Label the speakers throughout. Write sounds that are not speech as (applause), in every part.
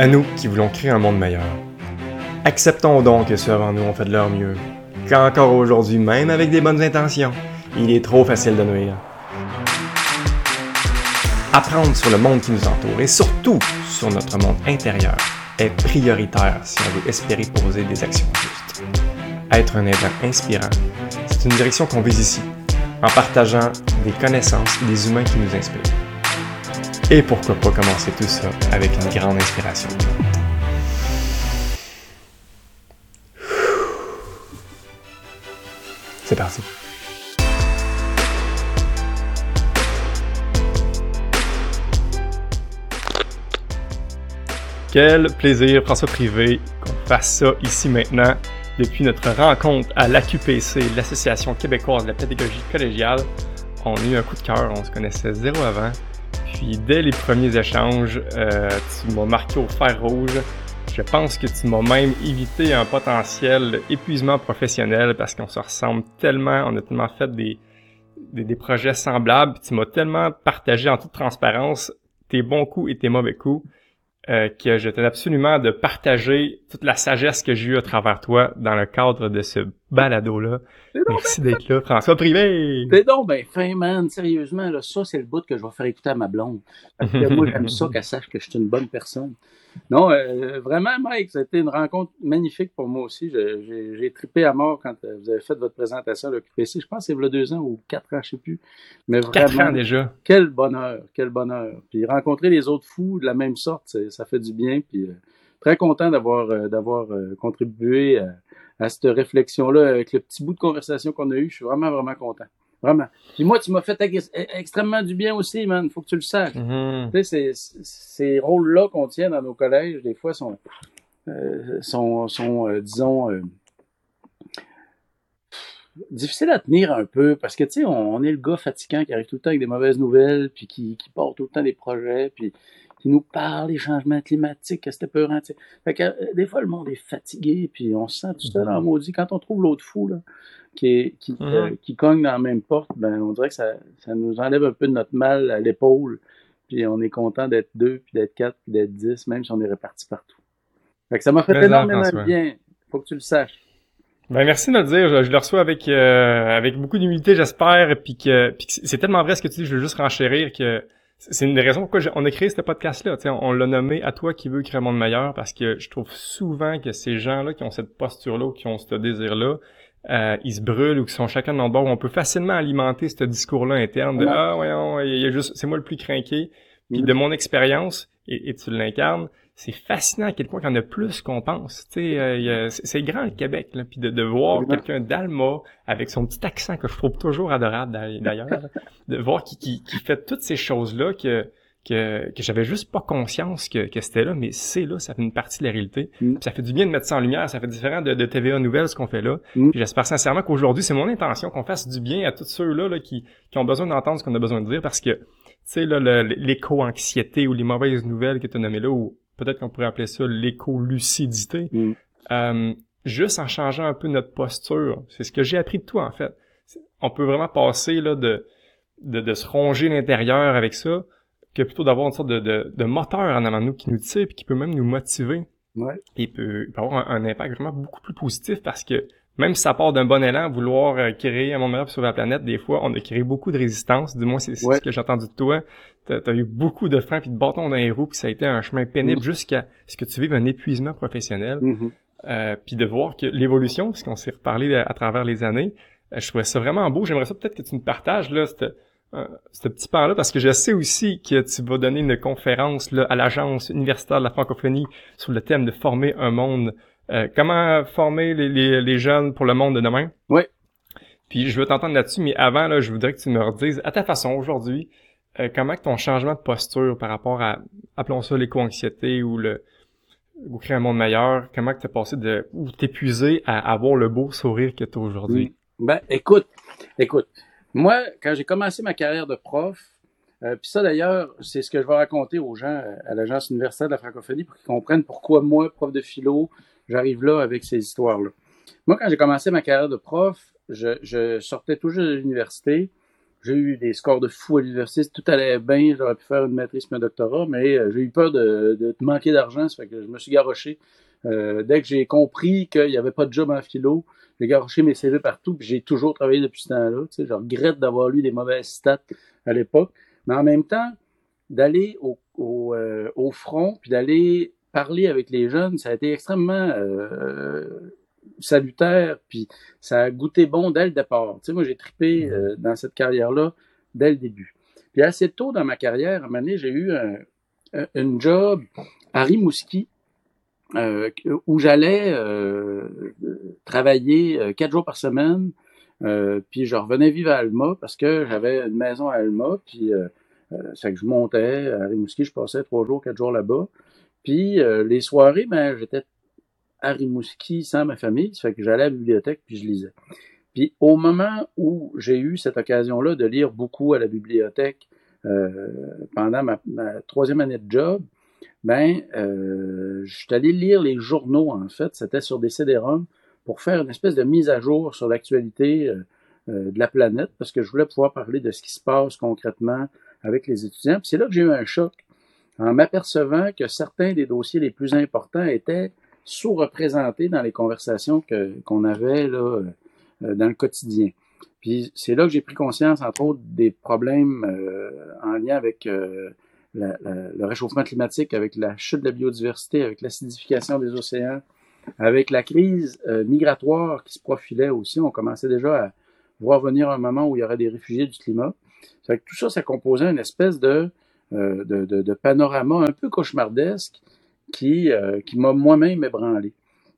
Speaker 1: À nous qui voulons créer un monde meilleur. Acceptons donc que ceux avant nous ont fait de leur mieux, qu'encore aujourd'hui, même avec des bonnes intentions, il est trop facile de nuire. Apprendre sur le monde qui nous entoure et surtout sur notre monde intérieur est prioritaire si on veut espérer poser des actions justes. Être un aidant inspirant, c'est une direction qu'on vise ici, en partageant des connaissances et des humains qui nous inspirent. Et pourquoi pas commencer tout ça avec une grande inspiration. C'est parti. Quel plaisir, François Privé, qu'on fasse ça ici maintenant depuis notre rencontre à l'AQPC, l'Association québécoise de la pédagogie collégiale. On a eu un coup de cœur, on se connaissait zéro avant. Puis dès les premiers échanges, euh, tu m'as marqué au fer rouge. Je pense que tu m'as même évité un potentiel épuisement professionnel parce qu'on se ressemble tellement, on a tellement fait des, des, des projets semblables. Puis tu m'as tellement partagé en toute transparence tes bons coups et tes mauvais coups euh, que je tenais absolument de partager toute la sagesse que j'ai eue à travers toi dans le cadre de ce balado-là. Merci d'être là, François Privé!
Speaker 2: C'est donc ben fin, man. Sérieusement, là, ça, c'est le bout que je vais faire écouter à ma blonde. Parce que moi, j'aime ça qu'elle sache que je suis une bonne personne. Non, euh, vraiment, Mike, ça a été une rencontre magnifique pour moi aussi. J'ai trippé à mort quand euh, vous avez fait votre présentation à l'OQPC. Je pense que c'est deux ans ou quatre ans, je sais plus.
Speaker 1: Mais vraiment, quatre ans déjà.
Speaker 2: Quel bonheur, quel bonheur. Puis rencontrer les autres fous de la même sorte, ça fait du bien. Puis euh, très content d'avoir d'avoir contribué à, à cette réflexion-là avec le petit bout de conversation qu'on a eu. Je suis vraiment, vraiment content. Vraiment. Puis moi, tu m'as fait extrêmement du bien aussi, man. Faut que tu le saches.
Speaker 1: Mm-hmm.
Speaker 2: Tu sais, ces rôles-là qu'on tient dans nos collèges, des fois, sont, euh, sont, sont euh, disons, euh, difficiles à tenir un peu parce que, tu sais, on, est le gars fatigant qui arrive tout le temps avec des mauvaises nouvelles, puis qui, qui porte tout le temps des projets, puis qui nous parle des changements climatiques, que c'était peurant. T'sais. Fait que, euh, des fois, le monde est fatigué, puis on se sent tout seul en maudit. Quand on trouve l'autre fou, là, qui, qui, euh, qui cogne dans la même porte, ben, on dirait que ça, ça nous enlève un peu de notre mal à l'épaule. Puis on est content d'être deux, puis d'être quatre, puis d'être dix, même si on est répartis partout. Fait que ça m'a fait énormément de bien. Faut que tu le saches.
Speaker 1: Ben merci de le dire. Je, le reçois avec euh, avec beaucoup d'humilité, j'espère. Puis que, puis que c'est tellement vrai ce que tu dis. Je veux juste renchérir que c'est une des raisons pourquoi on a créé ce podcast-là. On, on l'a nommé à toi qui veux créer un monde meilleur parce que je trouve souvent que ces gens-là qui ont cette posture-là ou qui ont ce désir-là, euh, ils se brûlent ou qui sont chacun de notre bord, on peut facilement alimenter ce discours-là interne de Ah voyons, il y a juste c'est moi le plus craqué. Puis de mon expérience, et, tu l'incarnes, c'est fascinant à quel point il y en a plus qu'on pense. Euh, c'est grand le Québec, là, puis de, de voir quelqu'un d'Alma avec son petit accent que je trouve toujours adorable (laughs) d'ailleurs, de voir qui, qui, qui fait toutes ces choses-là que que, que j'avais juste pas conscience que, que c'était là, mais c'est là, ça fait une partie de la réalité.
Speaker 2: Mm.
Speaker 1: ça fait du bien de mettre ça en lumière, ça fait différent de, de TVA Nouvelles, ce qu'on fait là.
Speaker 2: Mm.
Speaker 1: J'espère sincèrement qu'aujourd'hui, c'est mon intention qu'on fasse du bien à tous ceux-là là, qui, qui ont besoin d'entendre ce qu'on a besoin de dire, parce que, tu sais, là, l'éco-anxiété ou les mauvaises nouvelles que tu as nommées là, ou peut-être qu'on pourrait appeler ça l'éco-lucidité,
Speaker 2: Mm.
Speaker 1: euh, juste en changeant un peu notre posture, c'est ce que j'ai appris de toi, en fait. On peut vraiment passer là de, de, de se ronger l'intérieur avec ça, que plutôt d'avoir une sorte de, de, de, moteur en avant de nous qui nous tire et qui peut même nous motiver.
Speaker 2: Ouais.
Speaker 1: Et peut, peut avoir un, un, impact vraiment beaucoup plus positif parce que même si ça part d'un bon élan, vouloir euh, créer un monde meilleur sauver la planète, des fois, on a créé beaucoup de résistance. Du moins, c'est
Speaker 2: ouais.
Speaker 1: ce que j'ai entendu de toi. T'as as eu beaucoup de freins puis de bâtons dans les roues, puis ça a été un chemin pénible
Speaker 2: mmh.
Speaker 1: jusqu'à ce que tu vives un épuisement professionnel.
Speaker 2: Mmh.
Speaker 1: Euh, puis de voir que l'évolution, parce qu'on s'est reparlé à, à, travers les années, euh, je trouvais ça vraiment beau. J'aimerais ça peut-être que tu me partages là, euh, ce petit pan-là, parce que je sais aussi que tu vas donner une conférence là, à l'Agence universitaire de la francophonie sur le thème de former un monde. Euh, comment former les, les, les, jeunes pour le monde de demain?
Speaker 2: Oui.
Speaker 1: Puis je veux t'entendre là-dessus, mais avant, là, je voudrais que tu me redises, à ta façon aujourd'hui, euh, comment ton changement de posture par rapport à, appelons ça l'éco-anxiété ou le ou créer un monde meilleur, comment tu as passé de t'épuiser à avoir le beau sourire que tu as aujourd'hui?
Speaker 2: Ben, écoute, écoute, moi, quand j'ai commencé ma carrière de prof, euh, puis ça d'ailleurs, c'est ce que je vais raconter aux gens à l'Agence universitaire de la francophonie pour qu'ils comprennent pourquoi moi, prof de philo, j'arrive là avec ces histoires-là. Moi, quand j'ai commencé ma carrière de prof, je sortais toujours de l'université, j'ai eu des scores de fou à l'université, tout allait bien, j'aurais pu faire une maîtrise puis un doctorat, mais euh, j'ai eu peur de, de manquer d'argent, ça fait que je me suis garoché. Euh, dès que j'ai compris qu'il n'y avait pas de job en philo, j'ai garoché mes CV partout, puis j'ai toujours travaillé depuis ce temps-là. Tu sais, je regrette d'avoir lu des mauvaises stats à l'époque, mais en même temps, d'aller au, au, euh, au front, puis d'aller parler avec les jeunes, ça a été extrêmement euh, salutaire, puis ça a goûté bon dès le départ. Tu sais, moi, j'ai tripé mmh. euh, dans cette carrière-là dès le début. Puis assez tôt dans ma carrière, à un moment donné, j'ai eu un, un, job à Rimouski, euh, où j'allais euh, travailler quatre jours par semaine, puis je revenais vivre à Alma parce que j'avais une maison à Alma, puis c'est que je montais à Rimouski, je passais trois jours, quatre jours là-bas. Puis les soirées, ben j'étais à sans ma famille, ça fait que j'allais à la bibliothèque puis je lisais. Puis au moment où j'ai eu cette occasion-là de lire beaucoup à la bibliothèque euh, pendant ma, troisième année de job, ben euh, je suis allé lire les journaux en fait, c'était sur des CD-ROM pour faire une espèce de mise à jour sur l'actualité euh, euh, de la planète parce que je voulais pouvoir parler de ce qui se passe concrètement avec les étudiants. Puis c'est là que j'ai eu un choc en m'apercevant que certains des dossiers les plus importants étaient sous-représentés dans les conversations qu'on avait là, euh, dans le quotidien. Puis c'est là que j'ai pris conscience, entre autres, des problèmes euh, en lien avec euh, le réchauffement climatique, avec la chute de la biodiversité, avec l'acidification des océans, avec la crise migratoire qui se profilait aussi. On commençait déjà à voir venir un moment où il y aurait des réfugiés du climat. que tout ça, ça composait une espèce de, de panorama un peu cauchemardesque qui, euh, qui m'a moi-même ébranlé.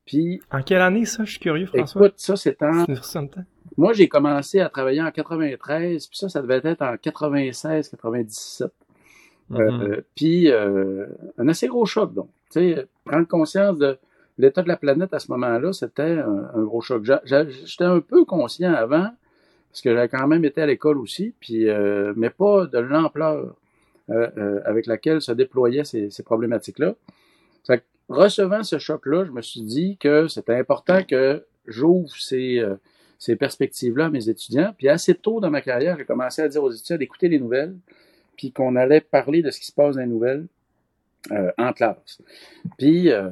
Speaker 2: Puis,
Speaker 1: en quelle année ça? Je suis curieux, François.
Speaker 2: Écoute, ça, c'est en... Moi, j'ai commencé à travailler en 93, puis ça, ça devait être en 96, 97. Mm-hmm. euh, puis, euh, un assez gros choc, donc. Tu sais, prendre conscience de l'état de la planète à ce moment-là, c'était un, gros choc. J'étais un peu conscient avant, parce que j'avais quand même été à l'école aussi, puis, euh, mais pas de l'ampleur euh, avec laquelle se déployaient ces, ces problématiques-là recevant ce choc-là, je me suis dit que c'était important que j'ouvre ces, euh, ces perspectives-là à mes étudiants. Puis assez tôt dans ma carrière, j'ai commencé à dire aux étudiants d'écouter les nouvelles, puis qu'on allait parler de ce qui se passe dans les nouvelles euh, en classe. Puis euh,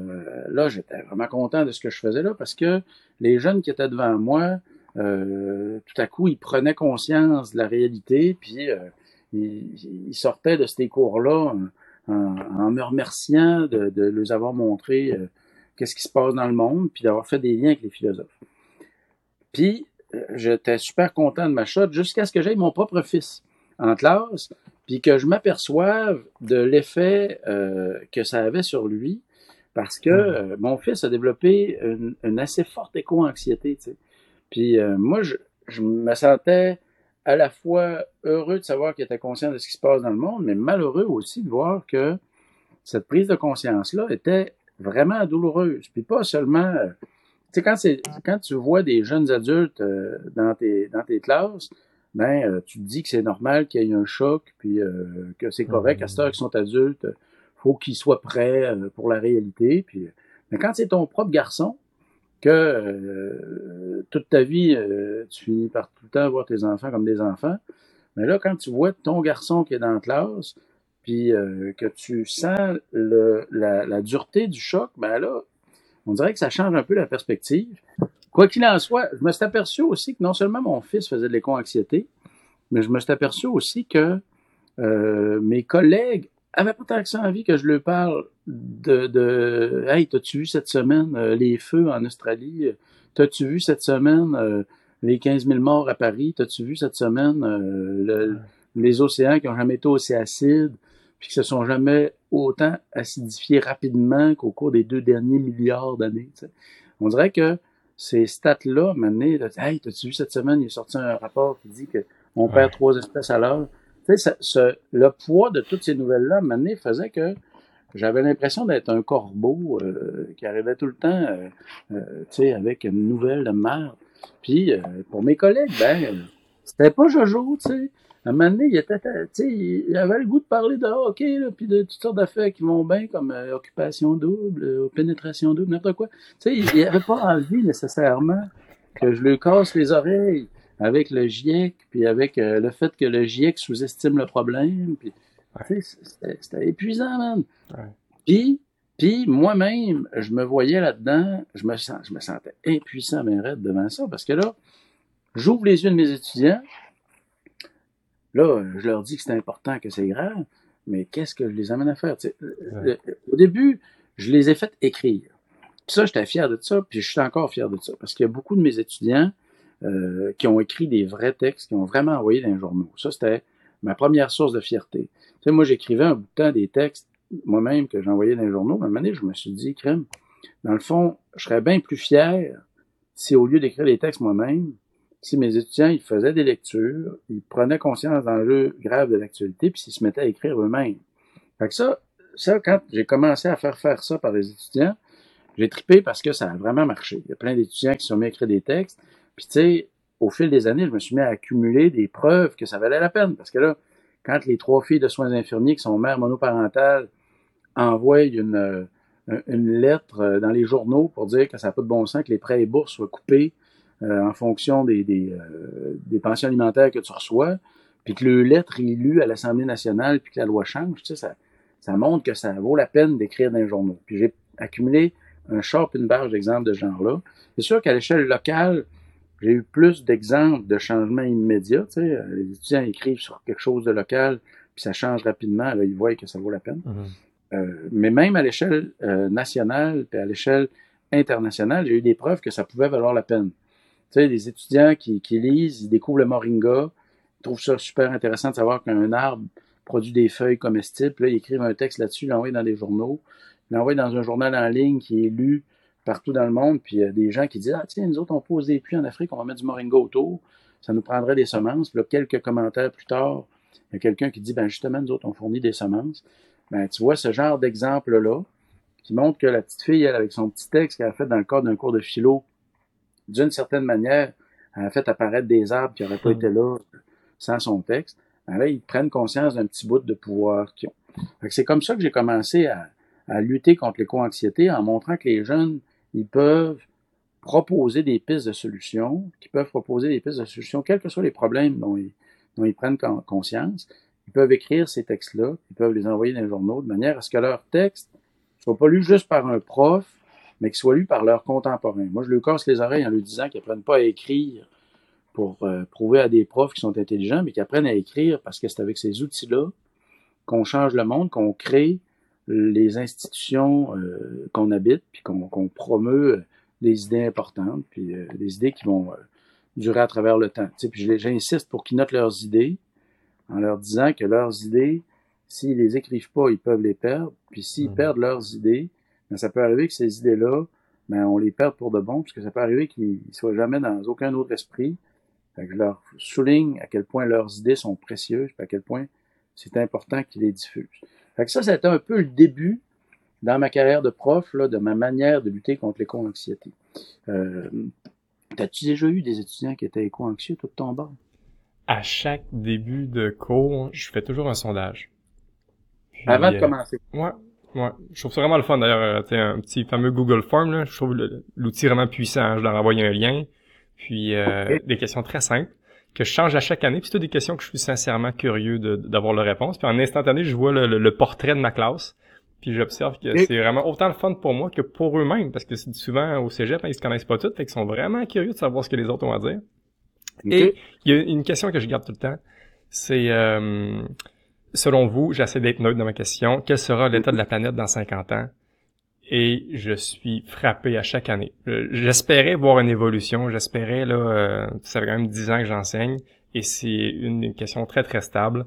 Speaker 2: là, j'étais vraiment content de ce que je faisais là parce que les jeunes qui étaient devant moi, tout à coup, ils prenaient conscience de la réalité, puis ils, ils, sortaient de ces cours-là en, me remerciant de, de les avoir montré euh, qu'est-ce qui se passe dans le monde, puis d'avoir fait des liens avec les philosophes. Puis, euh, j'étais super content de ma shot jusqu'à ce que j'aie mon propre fils en classe, puis que je m'aperçoive de l'effet euh, que ça avait sur lui, parce que mon fils a développé une, assez forte éco-anxiété. Puis moi, je, je me sentais à la fois heureux de savoir qu'il était conscient de ce qui se passe dans le monde, mais malheureux aussi de voir que cette prise de conscience-là était vraiment douloureuse. Puis pas seulement, euh, tu sais, quand tu vois des jeunes adultes euh, dans tes classes, ben euh, tu te dis que c'est normal qu'il y ait un choc, puis que c'est correct à cette heure qu'ils sont adultes, faut qu'ils soient prêts pour la réalité. Mais quand c'est ton propre garçon, que euh, toute ta vie, euh, tu finis par tout le temps voir tes enfants comme des enfants. Mais là, quand tu vois ton garçon qui est dans la classe, puis euh, que tu sens la, la, dureté du choc, ben là, on dirait que ça change un peu la perspective. Quoi qu'il en soit, je me suis aperçu aussi que non seulement mon fils faisait de l'éco-anxiété, mais je me suis aperçu aussi que mes collègues avait pas tant que ça envie que je lui parle de, de Hey, t'as-tu vu cette semaine euh, les feux en Australie? T'as-tu vu cette semaine euh, les 15 000 morts à Paris? T'as-tu vu cette semaine euh, les océans qui ont jamais été aussi acides, puis qui se sont jamais autant acidifiés rapidement qu'au cours des deux derniers milliards d'années? On dirait que ces stats-là, maintenant, hey, t'as-tu vu cette semaine, il est sorti un rapport qui dit qu'on perd trois espèces à l'heure? Le poids de toutes ces nouvelles-là, maintenant, faisait que j'avais l'impression d'être un corbeau euh, qui arrivait tout le temps, euh, euh, avec une nouvelle de merde. Puis, pour mes collègues, ben, c'était pas Jojo, tu sais. À un moment donné, il, était, il avait le goût de parler de hockey, puis de toutes sortes d'affaires qui vont bien, comme occupation double, pénétration double, n'importe quoi. Tu sais, il avait pas envie nécessairement que je lui casse les oreilles avec le GIEC, puis avec euh, le fait que le GIEC sous-estime le problème, puis c'était épuisant, man. Puis, puis moi-même, je me voyais là-dedans, je me, sens, je me sentais impuissant, mais raide devant ça, parce que là, j'ouvre les yeux de mes étudiants, là, je leur dis que c'est important, que c'est grave, mais qu'est-ce que je les amène à faire? au début, je les ai fait écrire. Puis ça, j'étais fier de ça, puis je suis encore fier de ça, parce qu'il y a beaucoup de mes étudiants euh, qui ont écrit des vrais textes, qui ont vraiment envoyé dans les journaux. Ça, c'était ma première source de fierté. Tu sais, moi, j'écrivais un bout de temps des textes moi-même que j'envoyais dans les journaux. À un moment donné, je me suis dit, crème, dans le fond, je serais bien plus fier si au lieu d'écrire les textes moi-même, si mes étudiants, ils faisaient des lectures, ils prenaient conscience d'enjeux graves de l'actualité, puis s'ils se mettaient à écrire eux-mêmes. Fait que ça, ça, quand j'ai commencé à faire faire ça par les étudiants, j'ai tripé parce que ça a vraiment marché. Il y a plein d'étudiants qui se sont mis à écrire des textes. Puis tu sais, au fil des années, je me suis mis à accumuler des preuves que ça valait la peine. Parce que là, quand les trois filles de soins infirmiers qui sont mères monoparentales envoient une, euh, une lettre euh, dans les journaux pour dire que ça n'a pas de bon sens que les prêts et bourses soient coupés euh, en fonction des, des, pensions alimentaires que tu reçois, puis que le lettre est lue à l'Assemblée nationale, puis que la loi change, tu sais, ça, ça montre que ça vaut la peine d'écrire dans les journaux. Puis j'ai accumulé un short une barge d'exemples de ce genre-là. C'est sûr qu'à l'échelle locale, j'ai eu plus d'exemples de changements immédiats. Tu sais, les étudiants écrivent sur quelque chose de local, puis ça change rapidement. Là, ils voient que ça vaut la peine. Mhm. euh, mais même à l'échelle euh, nationale, puis à l'échelle internationale, j'ai eu des preuves que ça pouvait valoir la peine. Tu sais, des étudiants qui, qui lisent, ils découvrent le moringa, ils trouvent ça super intéressant de savoir qu'un arbre produit des feuilles comestibles. Puis là, ils écrivent un texte là-dessus, ils l'envoient dans des journaux, ils l'envoient dans un journal en ligne qui est lu partout dans le monde, puis il y a des gens qui disent Ah, tiens, nous autres, on pose des puits en Afrique, on va mettre du moringa autour, ça nous prendrait des semences. Puis là, quelques commentaires plus tard, il y a quelqu'un qui dit Ben justement, nous autres, on fournit des semences. Ben, tu vois ce genre d'exemple-là, qui montre que la petite fille, elle, avec son petit texte qu'elle a fait dans le cadre d'un cours de philo, d'une certaine manière, elle a fait apparaître des arbres qui n'auraient pas hmm. été là sans son texte. Ben là, ils prennent conscience d'un petit bout de pouvoir qu'ils ont. C'est comme ça que j'ai commencé à, à lutter contre l'éco-anxiété en montrant que les jeunes ils peuvent proposer des pistes de solutions, qui peuvent proposer des pistes de solutions, quels que soient les problèmes dont ils, dont ils prennent conscience. Ils peuvent écrire ces textes-là, ils peuvent les envoyer dans les journaux de manière à ce que leur texte ne soit pas lu juste par un prof, mais qu'il soit lu par leurs contemporains. Moi, je leur casse les oreilles en lui disant qu'ils apprennent pas à écrire pour euh, prouver à des profs qui sont intelligents, mais qu'ils apprennent à écrire parce que c'est avec ces outils-là qu'on change le monde, qu'on crée les institutions euh, qu'on habite, puis qu'on promeut des idées importantes, puis euh, des idées qui vont euh, durer à travers le temps. Tu sais, puis j'insiste pour qu'ils notent leurs idées, en leur disant que leurs idées, s'ils les écrivent pas, ils peuvent les perdre. Puis s'ils mmh. perdent leurs idées, ben, ça peut arriver que ces idées-là, ben, on les perd pour de bon, puisque ça peut arriver qu'ils soient jamais dans aucun autre esprit. Fait que je leur souligne à quel point leurs idées sont précieuses, puis à quel point c'est important qu'ils les diffusent. Fait que ça, c'était un peu le début dans ma carrière de prof, là, de ma manière de lutter contre l'éco-anxiété. Euh, T'as-tu déjà eu des étudiants qui étaient éco-anxieux tout ton bord?
Speaker 1: À chaque début de cours, je fais toujours un sondage.
Speaker 2: Avant de euh, commencer.
Speaker 1: Ouais, ouais. Je trouve ça vraiment le fun d'ailleurs. Euh, un petit fameux Google Form, là, je trouve l'outil vraiment puissant. Je leur envoie un lien. Puis euh, des questions très simples que je change à chaque année. Puis c'est des questions que je suis sincèrement curieux d'avoir la réponse. Puis en instantané, je vois le, portrait de ma classe. Puis j'observe que c'est vraiment autant le fun pour moi que pour eux-mêmes, parce que c'est souvent au cégep, hein, ils se connaissent pas tous, fait qu'ils sont vraiment curieux de savoir ce que les autres ont à dire. Et il y a une question que je garde tout le temps, c'est euh, selon vous, j'essaie d'être neutre dans ma question, quel sera l'état de la planète dans 50 ans? Et je suis frappé à chaque année. J'espérais voir une évolution, j'espérais là, euh, ça fait quand même dix ans que j'enseigne et c'est une question très très stable.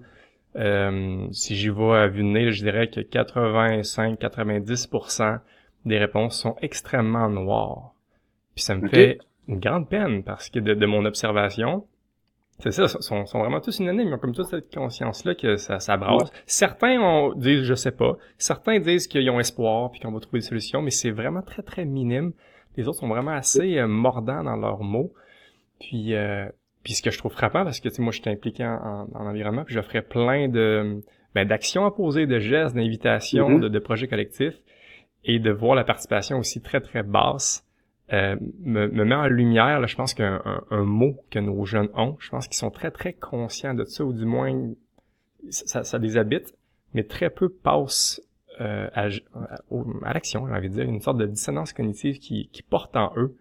Speaker 1: Euh, si j'y vois à vue de nez, je dirais que 85-90% des réponses sont extrêmement noires. Puis ça me fait une grande peine parce que de mon observation, c'est ça, sont, sont vraiment tous unanimes. Ils ont comme toute cette conscience-là que ça, ça brasse. Certains ont, disent je sais pas. Certains disent qu'ils ont espoir puis qu'on va trouver des solutions, mais c'est vraiment très très minime. Les autres sont vraiment assez euh, mordants dans leurs mots. Puis, euh, puis ce que je trouve frappant, parce que tu sais, moi je suis impliqué en, en, environnement, puis je ferais plein de ben, d'actions à poser, de gestes, d'invitations, mm-hmm. de, de projets collectifs, et de voir la participation aussi très très basse euh, me, me, met en lumière, là, je pense qu'un un, mot que nos jeunes ont, je pense qu'ils sont très, très conscients de ça, ou du moins, ça, ça les habite, mais très peu passent euh, à, à, l'action, j'ai envie de dire, une sorte de dissonance cognitive qui, qui porte en eux.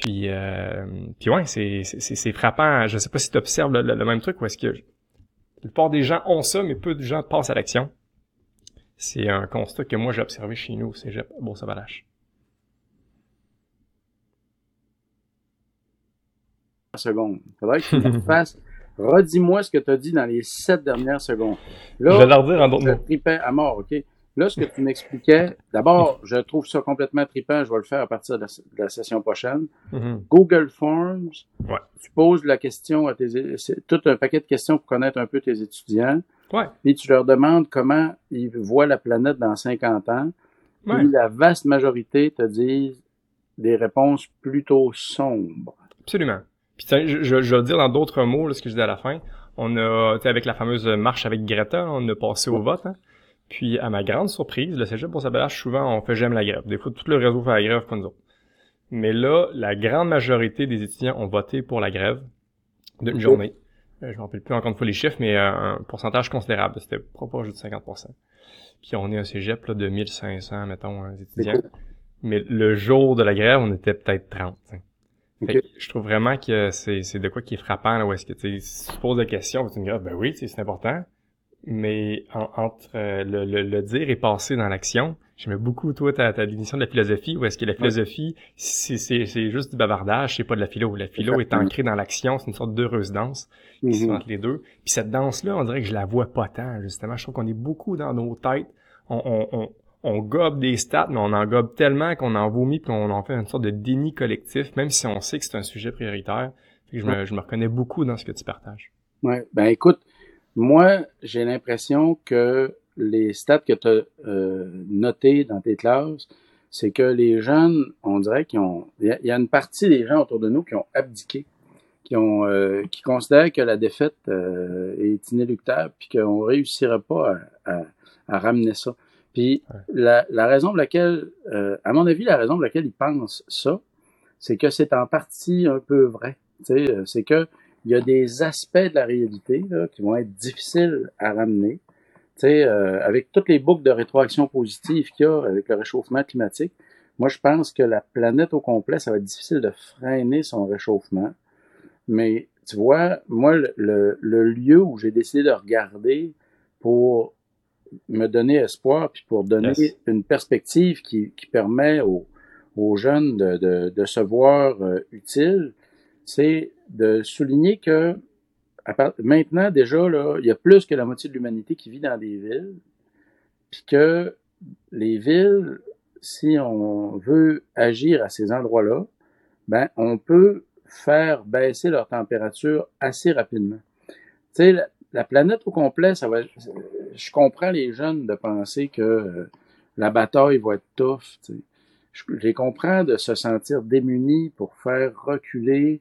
Speaker 1: Puis, euh, puis ouais, c'est, frappant. Je sais pas si tu observes le, le, même truc ou est-ce que la plupart des gens ont ça, mais peu de gens passent à l'action. C'est un constat que moi j'ai observé chez nous au cégep Bon, ça va lâcher.
Speaker 2: Secondes. Faudrait que tu me (laughs) fasses. Redis-moi ce que tu as dit dans les sept dernières secondes.
Speaker 1: Là, je vais leur dire en d'autres mots.
Speaker 2: à mort, OK? Là, ce que tu m'expliquais, d'abord, je trouve ça complètement trippant. Je vais le faire à partir de la, session prochaine. Mm-hmm. Google Forms.
Speaker 1: Ouais.
Speaker 2: Tu poses la question à tes, tout un paquet de questions pour connaître un peu tes étudiants.
Speaker 1: Ouais.
Speaker 2: Puis tu leur demandes comment ils voient la planète dans 50 ans.
Speaker 1: Ouais.
Speaker 2: La vaste majorité te disent des réponses plutôt sombres.
Speaker 1: Absolument. Puis je, je, je vais dire dans d'autres mots là, ce que je dis à la fin. On a, avec la fameuse marche avec Greta, on a passé au vote. Hein. Puis, à ma grande surprise, le cégep pour Sabelage, souvent, on fait j'aime la grève. Des fois, tout le réseau fait la grève, pas nous autres. Mais là, la grande majorité des étudiants ont voté pour la grève d'une journée. Euh, je ne me rappelle plus encore une fois les chiffres, mais euh, un pourcentage considérable. C'était proche de 50%. Puis on est un cégep là, de 1500, mettons, euh, étudiants. Mais le jour de la grève, on était peut-être 30. Je trouve vraiment que c'est de quoi qui est frappant, là, où est-ce que tu poses la question, tu me dis, ben oui, c'est important mais entre euh, le, le, dire et passer dans l'action, j'aimais beaucoup, toi, ta, ta définition de la philosophie, où est-ce que la philosophie, c'est juste du bavardage, c'est pas de la philo. La philo est ancrée dans l'action, c'est une sorte d'heureuse danse qui mm-hmm. entre les deux. Puis cette danse-là, on dirait que je la vois pas tant, justement. Je trouve qu'on est beaucoup dans nos têtes. On, on, on, on gobe des stats, mais on en gobe tellement qu'on en vomit puis qu'on en fait une sorte de déni collectif, même si on sait que c'est un sujet prioritaire. je, me, je me reconnais beaucoup dans ce que tu partages.
Speaker 2: Ouais, ben écoute, moi, j'ai l'impression que les stats que tu as euh, notées dans tes classes, c'est que les jeunes, on dirait qu'ils ont. Il y, a une partie des gens autour de nous qui ont abdiqué, qui ont euh, qui considèrent que la défaite euh, est inéluctable, puis qu'on réussira pas à, à, ramener ça. Puis la, la, raison pour laquelle, à mon avis, la raison pour laquelle ils pensent ça, c'est que c'est en partie un peu vrai. C'est que il y a des aspects de la réalité là, qui vont être difficiles à ramener. Tu sais, euh, avec toutes les boucles de rétroaction positive qu'il y a avec le réchauffement climatique, moi je pense que la planète au complet, ça va être difficile de freiner son réchauffement. Mais tu vois, moi, le, le lieu où j'ai décidé de regarder pour me donner espoir, puis pour donner une perspective qui, qui permet aux, aux jeunes de, de, de se voir euh, utiles, c'est de souligner que maintenant déjà là, il y a plus que la moitié de l'humanité qui vit dans des villes, puis que les villes, si on veut agir à ces endroits-là, ben on peut faire baisser leur température assez rapidement. Tu sais, la, planète au complet, ça va. Je comprends les jeunes de penser que euh, la bataille va être tough. Je, les comprends de se sentir démunis pour faire reculer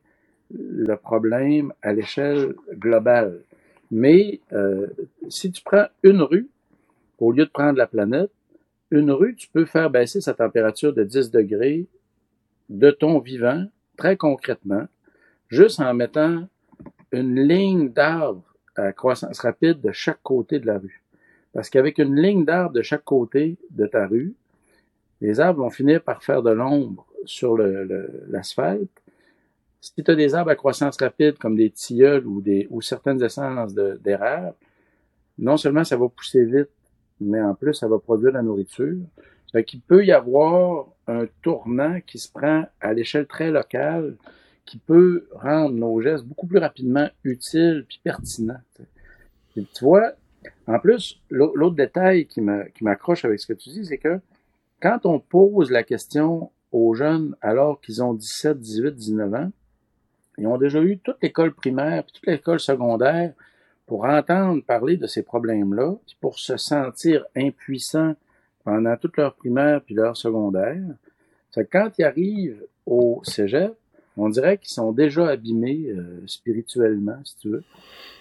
Speaker 2: le problème à l'échelle globale. Mais euh, si tu prends une rue, au lieu de prendre la planète, une rue, tu peux faire baisser sa température de 10 degrés de ton vivant, très concrètement, juste en mettant une ligne d'arbres à croissance rapide de chaque côté de la rue. Parce qu'avec une ligne d'arbres de chaque côté de ta rue, les arbres vont finir par faire de l'ombre sur l'asphalte si tu as des arbres à croissance rapide comme des tilleuls ou, des, ou certaines essences d'érable, non seulement ça va pousser vite, mais en plus ça va produire la nourriture. Fait qu'il peut y avoir un tournant qui se prend à l'échelle très locale qui peut rendre nos gestes beaucoup plus rapidement utiles puis pertinents. Et tu vois, en plus, l'autre détail qui m'accroche avec ce que tu dis, c'est que quand on pose la question aux jeunes alors qu'ils ont 17, 18, 19 ans, ils ont déjà eu toute l'école primaire puis toute l'école secondaire pour entendre parler de ces problèmes-là, puis pour se sentir impuissants pendant toute leur primaire puis leur secondaire. Quand ils arrivent au cégep, on dirait qu'ils sont déjà abîmés euh, spirituellement, si tu veux.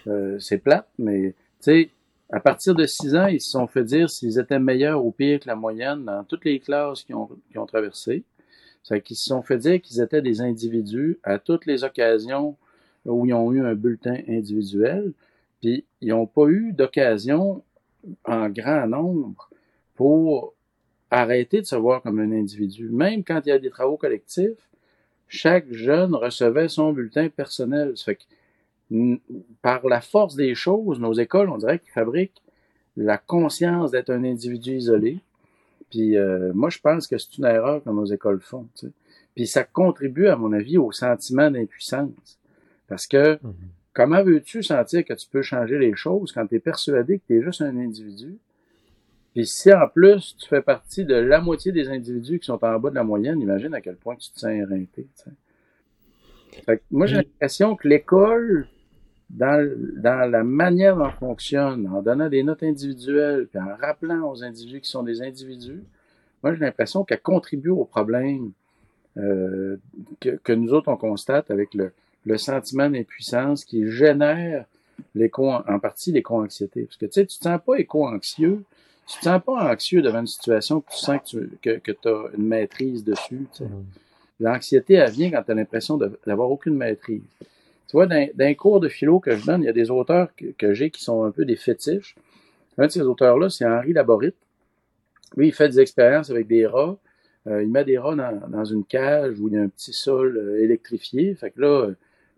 Speaker 2: Euh, c'est plate, mais tu sais, à partir de six ans, ils se sont fait dire s'ils étaient meilleurs ou pires que la moyenne dans toutes les classes qu'ils ont, ont traversées. C'est qu'ils se sont fait dire qu'ils étaient des individus à toutes les occasions où ils ont eu un bulletin individuel, puis ils n'ont pas eu d'occasion en grand nombre pour arrêter de se voir comme un individu. Même quand il y a des travaux collectifs, chaque jeune recevait son bulletin personnel. Ça fait que, par la force des choses, nos écoles, on dirait qu'ils fabriquent la conscience d'être un individu isolé. Puis euh, moi, je pense que c'est une erreur que nos écoles font. Tu sais. Puis ça contribue, à mon avis, au sentiment d'impuissance. Parce que mm-hmm. comment veux-tu sentir que tu peux changer les choses quand tu es persuadé que tu es juste un individu? Puis si en plus tu fais partie de la moitié des individus qui sont en bas de la moyenne, imagine à quel point tu te sens éreinté. Fait que moi, j'ai l'impression que l'école, dans, dans la manière dont elle fonctionne, en donnant des notes individuelles, puis en rappelant aux individus qui sont des individus, moi, j'ai l'impression qu'elle contribue au problème euh, que, que, nous autres, on constate avec le, le sentiment d'impuissance qui génère en partie l'éco-anxiété. Parce que tu sais, tu te sens pas éco-anxieux tu te sens pas anxieux devant une situation que tu sens que tu que, que as une maîtrise dessus. Tu sais? Mm. L'anxiété, elle vient quand tu as l'impression d'avoir aucune maîtrise. Tu vois, dans, dans, cours de philo que je donne, il y a des auteurs que, que j'ai qui sont un peu des fétiches. Un de ces auteurs-là, c'est Henri Laborit. Lui, il fait des expériences avec des rats. Euh, il met des rats dans, dans, une cage où il y a un petit sol euh, électrifié. Fait que là,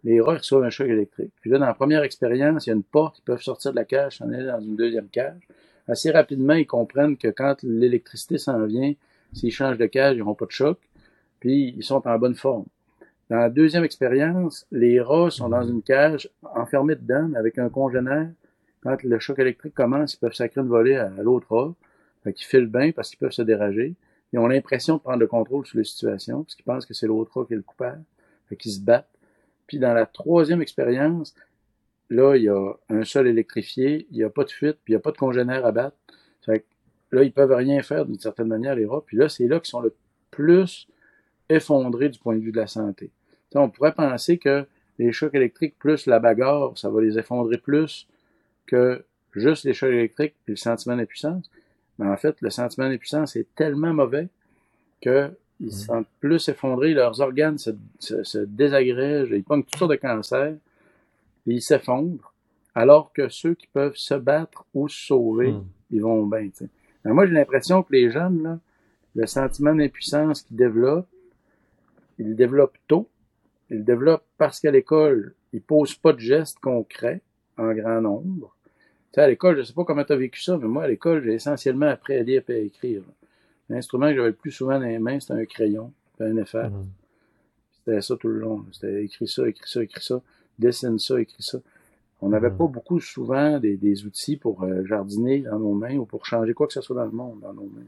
Speaker 2: les rats reçoivent un choc électrique. Puis là, dans la première expérience, il y a une porte, ils peuvent sortir de la cage, s'en aller dans une deuxième cage assez rapidement, ils comprennent que quand l'électricité s'en vient, s'ils changent de cage, ils n'auront pas de choc, puis ils sont en bonne forme. Dans la deuxième expérience, les rats sont dans une cage enfermés dedans avec un congénère. Quand le choc électrique commence, ils peuvent sacrer une volée à, l'autre rat. Fait qu'ils filent bien parce qu'ils peuvent se dérager. Ils ont l'impression de prendre le contrôle sur la situation parce qu'ils pensent que c'est l'autre rat qui est le coupable. Fait qu'ils se battent. Puis dans la troisième expérience, là, il y a un sol électrifié, il n'y a pas de fuite, puis il n'y a pas de congénère à battre. Fait que là, ils peuvent rien faire d'une certaine manière, les rats. Puis là, c'est là qu'ils sont le plus effondrés du point de vue de la santé. on pourrait penser que les chocs électriques plus la bagarre, ça va les effondrer plus que juste les chocs électriques et le sentiment d'impuissance. Mais en fait, le sentiment d'impuissance est tellement mauvais qu'ils mmh. se sentent plus effondrés, leurs organes se, se désagrègent, ils pognent toutes sortes de cancers ils s'effondrent, alors que ceux qui peuvent se battre ou se sauver, hmm. ils vont bien. moi, j'ai l'impression que les jeunes, là, le sentiment d'impuissance qu'ils développent, ils le développent tôt. Ils le développent parce qu'à l'école, ils posent pas de gestes concrets en grand nombre. Tu sais, à l'école, je sais pas comment tu as vécu ça, mais moi, à l'école, j'ai essentiellement appris à lire et à écrire. L'instrument que j'avais le plus souvent dans les mains, c'était un crayon, un FR. Hmm. C'était ça tout le long. C'était écrit ça, écrit ça, écrit ça dessine ça, écrit ça. On n'avait hmm. pas beaucoup souvent des, des outils pour euh, jardiner dans nos mains ou pour changer quoi que ce soit dans le monde dans nos mains.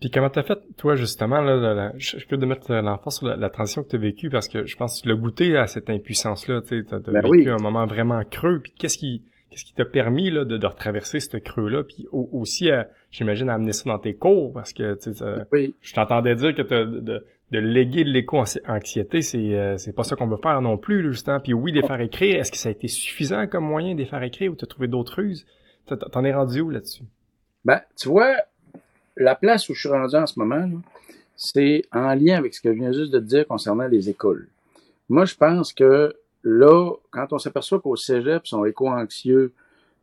Speaker 1: Puis comment t'as fait, toi, justement, là, je, peux te mettre l'emphase sur la, transition que tu as vécue, parce que je pense que tu l'as goûté à cette impuissance-là, tu as, ben vécu un moment vraiment creux, puis qu'est-ce qui qu'est-ce qui t'a permis là, de, de retraverser ce creux-là, puis aussi, j'imagine, à amener ça dans tes cours, parce que tu sais, je t'entendais dire que tu de, de léguer de l'éco-anxiété, c'est euh, c'est pas ça qu'on veut faire non plus, justement. Puis oui, les faire écrire, est-ce que ça a été suffisant comme moyen de les faire écrire ou t'as trouvé d'autres ruses? T'en es rendu où là-dessus?
Speaker 2: Ben, tu vois, la place où je suis rendu en ce moment, c'est en lien avec ce que je viens juste de dire concernant les écoles. Moi, je pense que là, quand on s'aperçoit qu'au cégep, ils sont éco-anxieux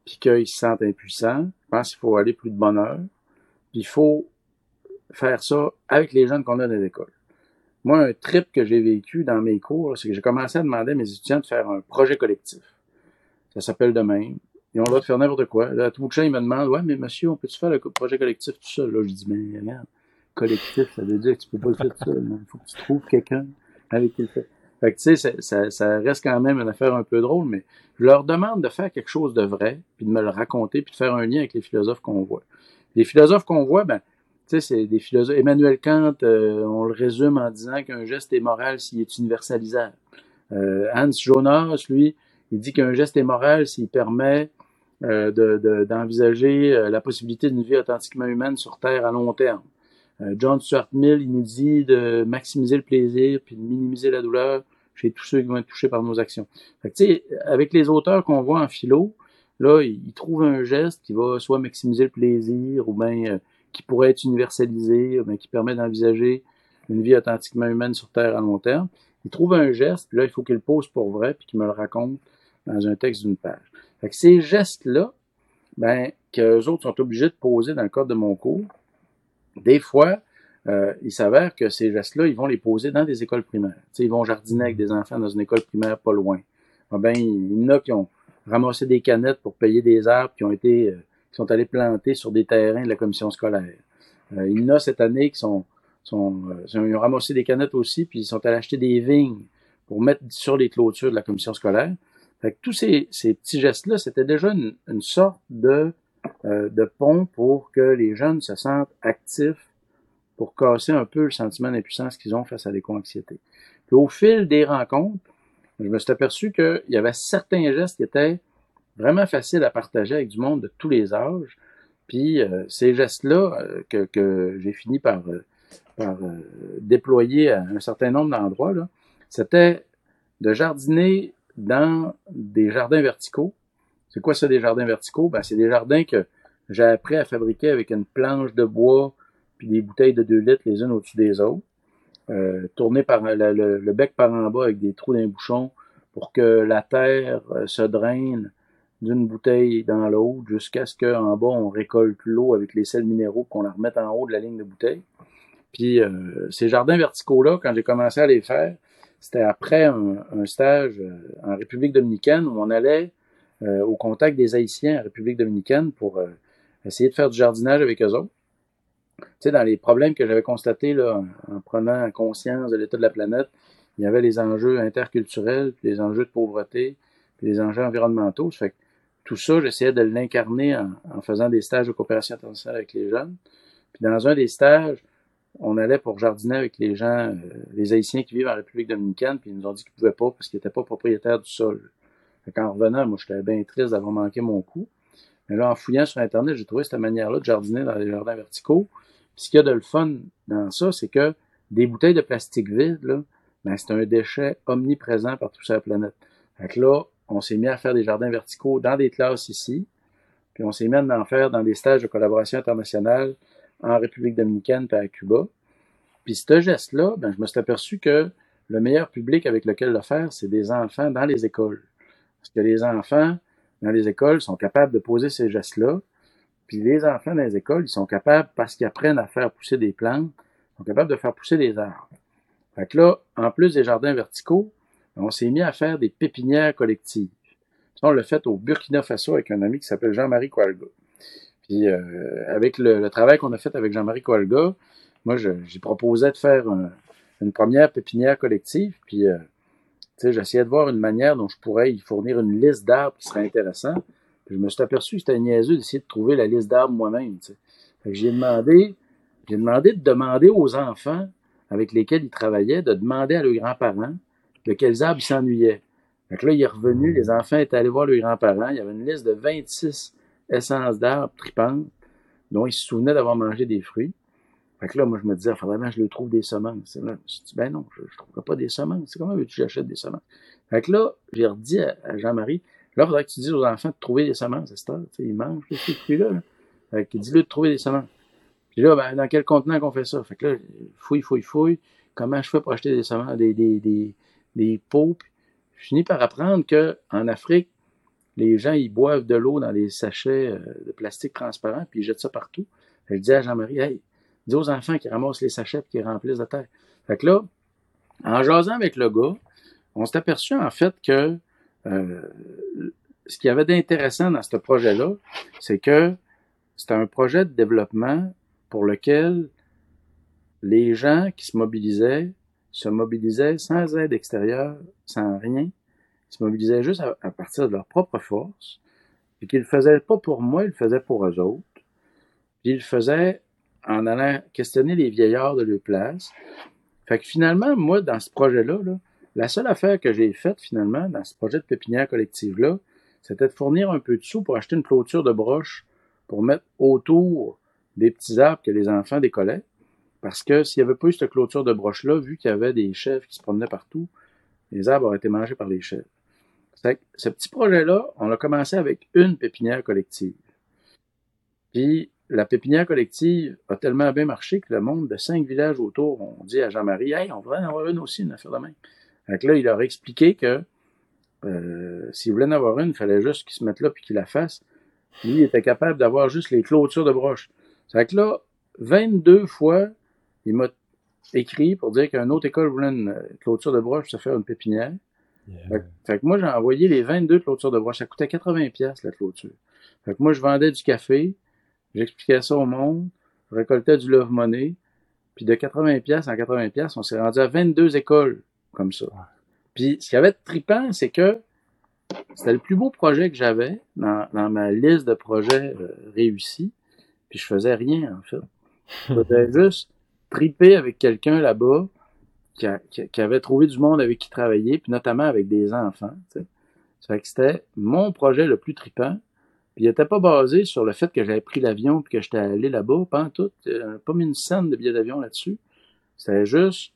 Speaker 2: puis qu'ils se sentent impuissants, je pense qu'il faut aller plus de bonheur. Puis il faut faire ça avec les jeunes qu'on a dans les écoles. Moi, un trip que j'ai vécu dans mes cours, c'est que j'ai commencé à demander à mes étudiants de faire un projet collectif. Ça s'appelle de même. Ils ont le faire n'importe quoi. Là, tout le monde, il me demande, ouais, mais monsieur, on peut-tu faire le projet collectif tout seul? Là, je dis, mais regarde, collectif, ça veut dire que tu peux pas le faire tout seul. Il faut que tu trouves quelqu'un avec qui le faire. Fait que, tu sais, ça, ça, reste quand même une affaire un peu drôle, mais je leur demande de faire quelque chose de vrai, puis de me le raconter, puis de faire un lien avec les philosophes qu'on voit. Les philosophes qu'on voit, ben, sais, c'est des philosophes. Emmanuel Kant, euh, on le résume en disant qu'un geste est moral s'il est universalisable. Euh, Hans Jonas, lui, il dit qu'un geste est moral s'il permet euh, d'envisager de, la possibilité d'une vie authentiquement humaine sur Terre à long terme. John Stuart Mill, il nous dit de maximiser le plaisir puis de minimiser la douleur chez tous ceux qui vont être touchés par nos actions. Fait que, avec les auteurs qu'on voit en philo, là, ils, trouvent un geste qui va soit maximiser le plaisir ou bien qui pourrait être universalisé, mais qui permet d'envisager une vie authentiquement humaine sur Terre à long terme. Il trouve un geste, puis là, il faut qu'il le pose pour vrai, puis qu'il me le raconte dans un texte d'une page. Fait que ces gestes-là, ben, qu'eux autres sont obligés de poser dans le cadre de mon cours, des fois, euh, il s'avère que ces gestes-là, ils vont les poser dans des écoles primaires. ils vont jardiner avec des enfants dans une école primaire pas loin. Ah ben, il y en a qui ont ramassé des canettes pour payer des arbres, qui ont été, euh, sont allés planter sur des terrains de la commission scolaire. Euh, il y en a cette année qui sont, sont ils ont ramassé des canettes aussi, puis ils sont allés acheter des vignes pour mettre sur les clôtures de la commission scolaire. Fait que tous ces, petits gestes-là, c'était déjà une, sorte de, de pont pour que les jeunes se sentent actifs pour casser un peu le sentiment d'impuissance qu'ils ont face à l'éco-anxiété. Puis au fil des rencontres, je me suis aperçu qu'il y avait certains gestes qui étaient vraiment faciles à partager avec du monde de tous les âges. Puis euh, ces gestes-là euh, que, que j'ai fini par, euh, par déployer à un certain nombre d'endroits, c'était de jardiner dans des jardins verticaux. C'est quoi ça des jardins verticaux? Ben, c'est des jardins que j'ai appris à fabriquer avec une planche de bois puis des bouteilles de 2 litres les unes au-dessus des autres, euh, tournées par le, bec par en bas avec des trous d'un bouchon pour que la terre euh, se draine d'une bouteille dans l'autre jusqu'à ce qu'en bas on récolte l'eau avec les sels minéraux qu'on la remette en haut de la ligne de bouteille. Puis euh, ces jardins verticaux-là, quand j'ai commencé à les faire, c'était après un, stage euh, en République dominicaine où on allait au contact des Haïtiens en République dominicaine pour essayer de faire du jardinage avec eux autres tu sais, dans les problèmes que j'avais constatés là, en, prenant conscience de l'état de la planète, il y avait les enjeux interculturels, puis les enjeux de pauvreté, puis les enjeux environnementaux. Tout ça, j'essayais de l'incarner en, en, faisant des stages de coopération internationale avec les jeunes. Puis dans un des stages, on allait pour jardiner avec les gens, euh, les Haïtiens qui vivent en République dominicaine, puis ils nous ont dit qu'ils pouvaient pas parce qu'ils n'étaient pas propriétaires du sol. Fait qu'en revenant, moi, j'étais bien triste d'avoir manqué mon coup. Mais là, en fouillant sur Internet, j'ai trouvé cette manière-là de jardiner dans les jardins verticaux. Puis ce qu'il y a de le fun dans ça, c'est que des bouteilles de plastique vides, là, ben, c'est un déchet omniprésent partout sur la planète. Fait que là, on s'est mis à faire des jardins verticaux dans des classes ici, puis on s'est mis à en faire dans des stages de collaboration internationale en République dominicaine et à Cuba. Puis ce geste-là, ben, je me suis aperçu que le meilleur public avec lequel le faire, c'est des enfants dans les écoles. Parce que les enfants dans les écoles sont capables de poser ces gestes-là, puis les enfants dans les écoles, ils sont capables, parce qu'ils apprennent à faire pousser des plantes, sont capables de faire pousser des arbres. Fait que là, en plus des jardins verticaux, on s'est mis à faire des pépinières collectives. On l'a fait au Burkina Faso avec un ami qui s'appelle Jean-Marie Coalga. Puis euh, avec le, travail qu'on a fait avec Jean-Marie Coalga, moi, j'ai proposé de faire une première pépinière collective. Puis, euh, j'essayais de voir une manière dont je pourrais y fournir une liste d'arbres qui serait intéressante je me suis aperçu que c'était niaiseux d'essayer de trouver la liste d'arbres moi-même. j'ai demandé, j'ai demandé de demander aux enfants avec lesquels ils travaillaient, de demander à leurs grands-parents de quels arbres ils s'ennuyaient. Fait là, il est revenu, les enfants étaient allés voir leurs grands-parents. Il y avait une liste de 26 essences d'arbres tripantes dont ils se souvenaient d'avoir mangé des fruits. Fait que là, moi, je me disais, il faudrait que je lui trouve des semences. Là, je dis, ben non, je ne trouverai pas des semences. Comment veux-tu que j'achète des semences? Fait que là, j'ai redit à Jean-Marie, Là, il faudrait que tu dises aux enfants de trouver des semences, c'est ça. Ils mangent ces fruits-là. Fait que dis-le de trouver des semences. Puis là, ben, dans quel contenant qu'on fait ça? Fait que là, fouille, fouille, fouille. Comment je fais pour acheter des semences, des, des, des, des pots? Je finis par apprendre que en Afrique, les gens, ils boivent de l'eau dans les sachets euh, de plastique transparent, puis ils jettent ça partout. je dis à Jean-Marie, hey, dis aux enfants qui ramassent les sachets et qui remplissent de terre. Fait que là, en jasant avec le gars, on s'est aperçu en fait que euh, ce qu'il y avait d'intéressant dans ce projet-là, c'est que c'était un projet de développement pour lequel les gens qui se mobilisaient se mobilisaient sans aide extérieure, sans rien. Ils se mobilisaient juste à, partir de leur propre force. Puis qu'ils le faisaient pas pour moi, ils le faisaient pour eux autres. Puis ils le faisaient en allant questionner les vieillards de leur place. Fait que finalement, moi, dans ce projet-là, là, la seule affaire que j'ai faite finalement dans ce projet de pépinière collective-là, c'était de fournir un peu de sous pour acheter une clôture de broche pour mettre autour des petits arbres que les enfants décollaient. Parce que s'il n'y avait pas eu cette clôture de broche-là, vu qu'il y avait des chèvres qui se promenaient partout, les arbres auraient été mangés par les chèvres. Ce petit projet-là, on a commencé avec une pépinière collective. Puis, la pépinière collective a tellement bien marché que le monde de cinq villages autour ont dit à Jean-Marie, hey, on va en avoir une aussi, une affaire de même. Donc là, il leur a expliqué que euh, s'il voulait en avoir une, il fallait juste qu'il se mette là puis qu'il la fasse. Lui, il était capable d'avoir juste les clôtures de broche. C'est que là, 22 fois, il m'a écrit pour dire qu'une autre école voulait une clôture de broche pour se faire une pépinière. Fait, que moi, j'ai envoyé les 22 clôtures de broche. Ça coûtait 80 pièces la clôture. Fait que moi, je vendais du café, j'expliquais ça au monde, je récoltais du love money, puis de 80 pièces en 80 pièces, on s'est rendu à 22 écoles comme ça. Puis ce qui avait de trippant, c'est que c'était le plus beau projet que j'avais dans, ma liste de projets euh, réussis. Puis je faisais rien, en fait. (laughs) Faisais juste triper avec quelqu'un là-bas qui, avait trouvé du monde avec qui travailler, puis notamment avec des enfants. Ça fait que c'était mon projet le plus tripant. Puis il n'était pas basé sur le fait que j'avais pris l'avion puis que j'étais allé là-bas, pas en tout. pas mis une scène de billets d'avion là-dessus. C'était juste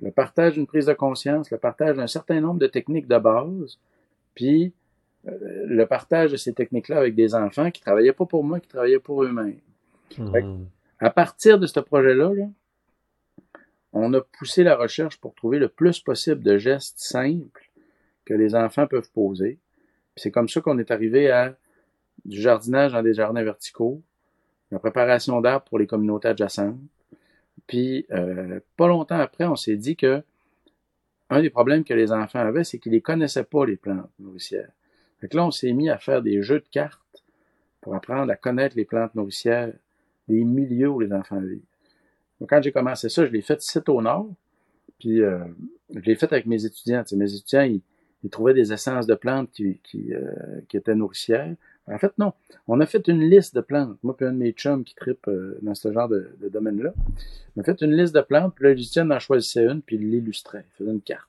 Speaker 2: le partage d'une prise de conscience, le partage d'un certain nombre de techniques de base, puis euh, le partage de ces techniques-là avec des enfants qui travaillaient pas pour moi, qui travaillaient pour eux-mêmes. Mmh. À partir de ce projet-là, là, on a poussé la recherche pour trouver le plus possible de gestes simples que les enfants peuvent poser. C'est comme ça qu'on est arrivé à du jardinage dans des jardins verticaux, la préparation d'arbres pour les communautés adjacentes. Puis, euh, pas longtemps après, on s'est dit que un des problèmes que les enfants avaient, c'est qu'ils ne connaissaient pas, les plantes nourricières. Fait là, on s'est mis à faire des jeux de cartes pour apprendre à connaître les plantes nourricières des milieux où les enfants vivent. Quand j'ai commencé ça, je l'ai fait ici au nord. Puis, euh, je l'ai fait avec mes étudiants. mes étudiants, ils, trouvaient des essences de plantes qui, qui, euh, qui, étaient nourricières. En fait, non. On a fait une liste de plantes. Moi, puis un de mes chums qui tripe euh, dans ce genre de, domaine-là. On a fait une liste de plantes, puis là, l'étudiant en choisissait une, puis il l'illustrait. Il faisait une carte.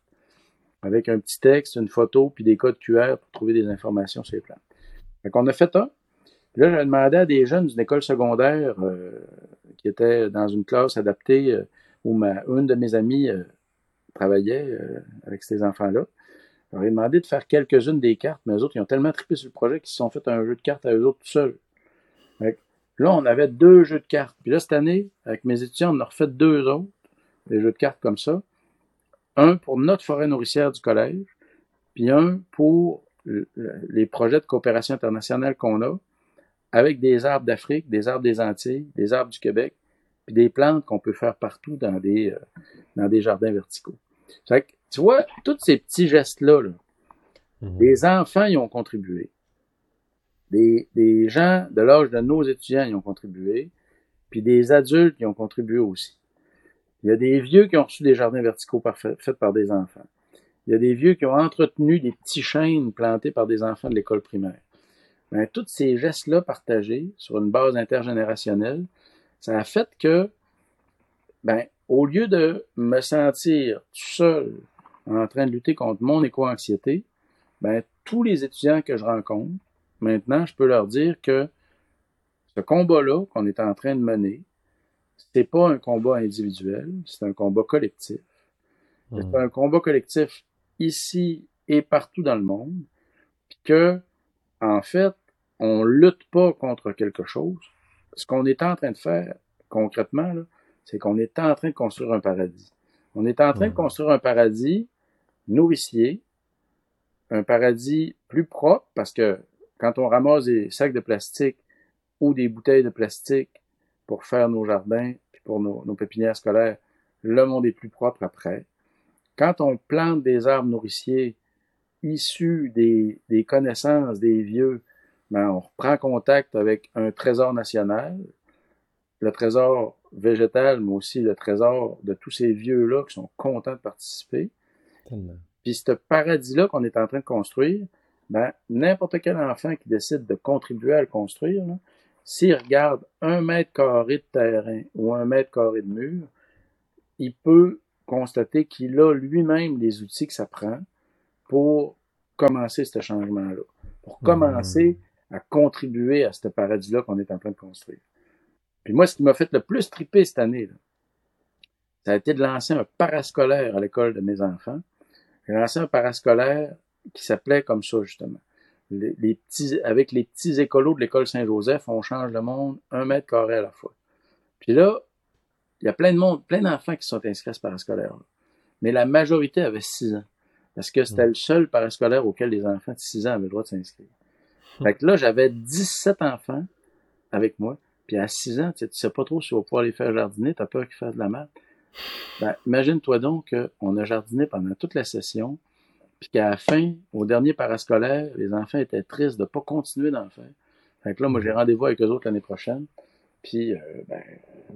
Speaker 2: Avec un petit texte, une photo, puis des codes QR pour trouver des informations sur les plantes. Fait qu'on a fait un. Puis là, j'ai demandé à des jeunes d'une école secondaire qui était dans une classe adaptée euh, où ma, une de mes amies euh, travaillait euh, avec ces enfants-là. Je leur ai demandé de faire quelques-unes des cartes, mais eux autres, ils ont tellement trippé sur le projet qu'ils se sont fait un jeu de cartes à eux autres tout seuls. Là, on avait deux jeux de cartes. Puis là, cette année, avec mes étudiants, on en a refait deux autres, des jeux de cartes comme ça. Un pour notre forêt nourricière du collège, puis un pour les projets de coopération internationale qu'on a, avec des arbres d'Afrique, des arbres des Antilles, des arbres du Québec, puis des plantes qu'on peut faire partout dans des, euh, dans des jardins verticaux. Fait que, tu vois, tous ces petits gestes-là, mhm. les enfants y ont contribué. Des, des gens de l'âge de nos étudiants y ont contribué, puis des adultes y ont contribué aussi. Il y a des vieux qui ont reçu des jardins verticaux faits par des enfants. Il y a des vieux qui ont entretenu des petits chênes plantés par des enfants de l'école primaire ben, tous ces gestes-là partagés sur une base intergénérationnelle, ça a fait que, ben, au lieu de me sentir seul en train de lutter contre mon éco-anxiété, ben, tous les étudiants que je rencontre, maintenant, je peux leur dire que ce combat-là qu'on est en train de mener, c'est pas un combat individuel, c'est un combat collectif. C'est mmh. un combat collectif ici et partout dans le monde, puis que, en fait, on lutte pas contre quelque chose. Ce qu'on est en train de faire, concrètement, c'est qu'on est en train de construire un paradis. On est en train de construire un paradis nourricier, un paradis plus propre, parce que quand on ramasse des sacs de plastique ou des bouteilles de plastique pour faire nos jardins, puis pour nos, nos pépinières scolaires, le monde est plus propre après. Quand on plante des arbres nourriciers issus des, des connaissances des vieux, ben, on reprend contact avec un trésor national, le trésor végétal, mais aussi le trésor de tous ces vieux-là qui sont contents de participer. Puis ce paradis-là qu'on est en train de construire, ben, n'importe quel enfant qui décide de contribuer à le construire, s'il regarde un mètre carré de terrain ou un mètre carré de mur, il peut constater qu'il a lui-même les outils que ça prend pour commencer ce changement-là, pour mmh. À contribuer à ce paradis-là qu'on est en train de construire. Puis moi, ce qui m'a fait le plus triper cette année, ça a été de lancer un parascolaire à l'école de mes enfants. J'ai lancé un parascolaire qui s'appelait comme ça, justement. les, petits, avec les petits écolos de l'école Saint-Joseph, on change le monde un mètre carré à la fois. Puis là, il y a plein de monde, plein d'enfants qui sont inscrits à ce parascolaire. Mais la majorité avait 6 ans. Parce que c'était le seul parascolaire auquel les enfants de 6 ans avaient le droit de s'inscrire. Fait que là, j'avais 17 enfants avec moi. Puis à 6 ans, tu sais, sais pas trop si tu vas pouvoir les faire jardiner, t'as peur qu'ils fassent de la merde. Ben, imagine-toi donc qu'on a jardiné pendant toute la session, puis qu'à la fin, au dernier parascolaire, les enfants étaient tristes de pas continuer d'en faire. Fait que là, moi, j'ai rendez-vous avec eux autres l'année prochaine. Puis, euh, ben,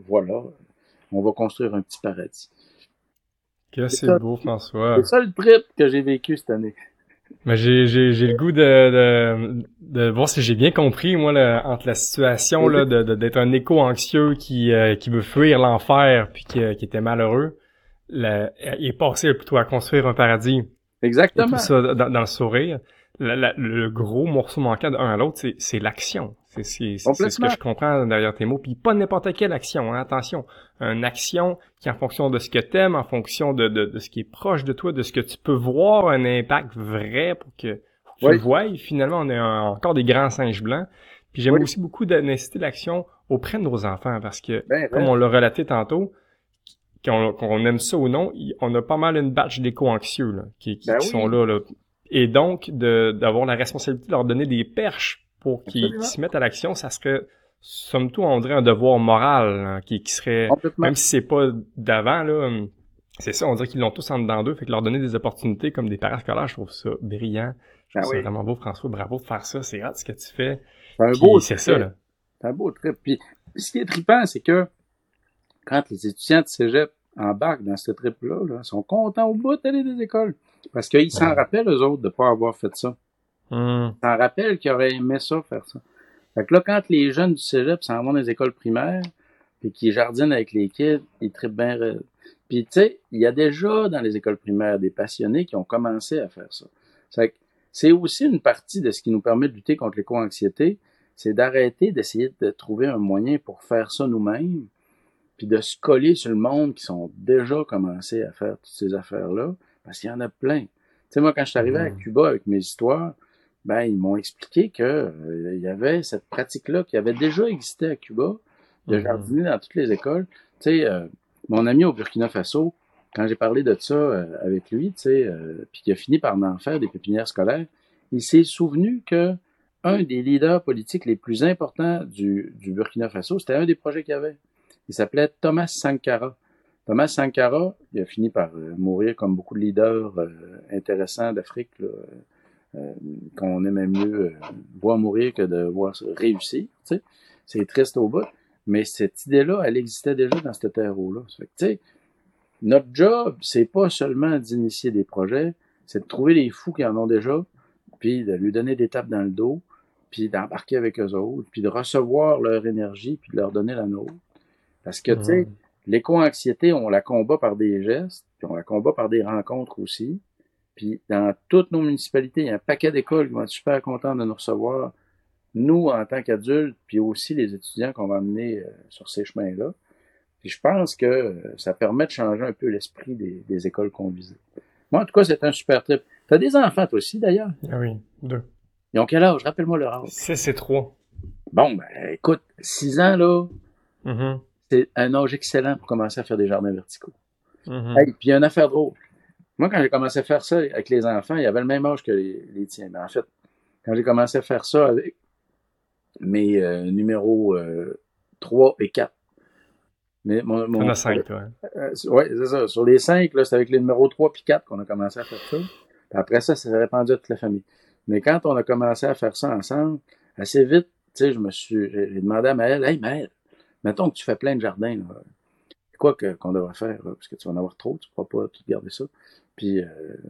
Speaker 2: voilà, on va construire un petit paradis.
Speaker 1: Que c'est beau, François.
Speaker 2: C'est ça le trip que j'ai vécu cette année.
Speaker 1: Mais j'ai, j'ai, j'ai le goût de, de, de voir si j'ai bien compris, moi, entre la situation là, de, d'être un écho anxieux qui, euh, qui veut fuir l'enfer puis qui, qui était malheureux. il est passé plutôt à construire un paradis.
Speaker 2: Exactement.
Speaker 1: tout ça dans, dans le sourire. le gros morceau manquant d'un à l'autre, c'est, c'est l'action. C'est ce que je comprends derrière tes mots. Puis pas n'importe quelle action, hein, attention. Une action qui, en fonction de ce que t'aimes, en fonction de, de, de, ce qui est proche de toi, de ce que tu peux voir un impact vrai pour que, tu le vois. finalement, on est encore des grands singes blancs. Puis j'aime aussi beaucoup d'inciter l'action auprès de nos enfants parce que, ben, comme on l'a relaté tantôt, qu'on aime ça ou non, on a pas mal une batch d'éco-anxieux qui, qui, ben sont là, là. Et donc, d'avoir la responsabilité de leur donner des perches pour qu'ils se mettent à l'action, ça serait, somme toute, on dirait un devoir moral hein, qui, qui, serait, même si c'est pas d'avant, là, c'est ça, on dirait qu'ils l'ont tous en dedans d'eux, fait que leur donner des opportunités comme des parascolaires, je trouve ça brillant. Je trouve ben ça vraiment beau, François, bravo de faire ça, c'est hâte ce que tu fais.
Speaker 2: C'est un beau C'est ça, là. C'est un beau trip. Puis, ce qui est trippant, c'est que quand les étudiants de cégep embarquent dans ce trip-là, là, ils sont contents au bout d'aller des écoles. Parce qu'ils s'en rappellent, eux autres, de pas avoir fait ça.
Speaker 1: Hmm.
Speaker 2: Ça rappelle qu'ils auraient aimé ça, faire ça? Fait que là, quand les jeunes du cégep s'en vont dans les écoles primaires, puis qu'ils jardinent avec les kids, ils trippent bien Puis, tu sais, il y a déjà dans les écoles primaires des passionnés qui ont commencé à faire ça. C'est aussi une partie de ce qui nous permet de lutter contre l'éco-anxiété, c'est d'arrêter d'essayer de trouver un moyen pour faire ça nous-mêmes, puis de se coller sur le monde qui sont déjà commencé à faire toutes ces affaires-là, parce qu'il y en a plein. Tu sais, moi, quand je suis arrivé à hmm. Cuba avec mes histoires, ben, ils m'ont expliqué que euh, il y avait cette pratique-là qui avait déjà existé à Cuba, de mhm. jardiner dans toutes les écoles. Tu sais, euh, mon ami au Burkina Faso, quand j'ai parlé de ça euh, avec lui, tu sais, puis qu'il a fini par en faire des pépinières scolaires, il s'est souvenu que un des leaders politiques les plus importants du, du Burkina Faso, c'était un des projets qu'il y avait. Il s'appelait Thomas Sankara. Thomas Sankara, il a fini par mourir comme beaucoup de leaders intéressants d'Afrique, qu'on aimait mieux euh, voir mourir que de voir réussir. Tu sais. C'est triste au bout. Mais cette idée-là, elle existait déjà dans ce terreau-là. tu sais, notre job, c'est pas seulement d'initier des projets, c'est de trouver les fous qui en ont déjà, puis de lui donner des tapes dans le dos, puis d'embarquer avec eux autres, puis de recevoir leur énergie, puis de leur donner la nôtre. Parce que, tu sais, l'éco-anxiété, on la combat par des gestes, puis on la combat par des rencontres aussi. Puis dans toutes nos municipalités, il y a un paquet d'écoles qui vont être super contents de nous recevoir, nous en tant qu'adultes, puis aussi les étudiants qu'on va amener euh, sur ces chemins-là. Puis je pense que euh, ça permet de changer un peu l'esprit des, écoles qu'on visite. Moi, en tout cas, c'est un super trip. T'as des enfants, toi aussi, d'ailleurs?
Speaker 1: Ah oui, deux.
Speaker 2: Ils ont quel âge? Rappelle-moi leur âge.
Speaker 1: C'est, trois.
Speaker 2: Bon, ben, écoute, six ans, là,
Speaker 1: mm-hmm.
Speaker 2: c'est un âge excellent pour commencer à faire des jardins verticaux.
Speaker 1: Mm-hmm.
Speaker 2: puis il y a une affaire drôle. Moi, quand j'ai commencé à faire ça avec les enfants, il y avait le même âge que les, tiens. Mais en fait, quand j'ai commencé à faire ça avec mes euh, numéros euh, 3 et 4,
Speaker 1: mais mon, mon, On a 5, toi.
Speaker 2: Euh, oui, c'est ça. Sur les 5, c'est avec les numéros 3 et 4 qu'on a commencé à faire ça. Puis après ça, ça s'est répandu à toute la famille. Mais quand on a commencé à faire ça ensemble, assez vite, tu sais, je me suis, j'ai demandé à Maëlle, hey Maëlle, mettons que tu fais plein de jardins, là. Quoi qu'on devrait faire, parce que tu vas en avoir trop, tu ne pourras pas tout garder ça. Puis euh,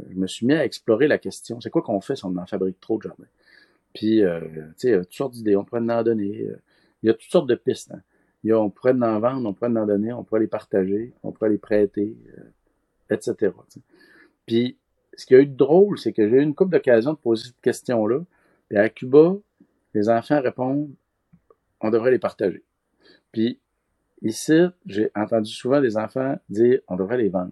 Speaker 2: je me suis mis à explorer la question. C'est quoi qu'on fait si on en fabrique trop de jardins? Puis, euh, tu sais, toutes sortes d'idées. On pourrait en donner. Euh, il y a toutes sortes de pistes. Hein. Il y a, on pourrait en vendre, on pourrait en donner, on pourrait les partager, on pourrait les prêter, etc. Puis, ce qui a eu de drôle, c'est que j'ai eu une couple d'occasions de poser cette question-là. Puis à Cuba, les enfants répondent, on devrait les partager. Puis ici, j'ai entendu souvent des enfants dire, on devrait les vendre.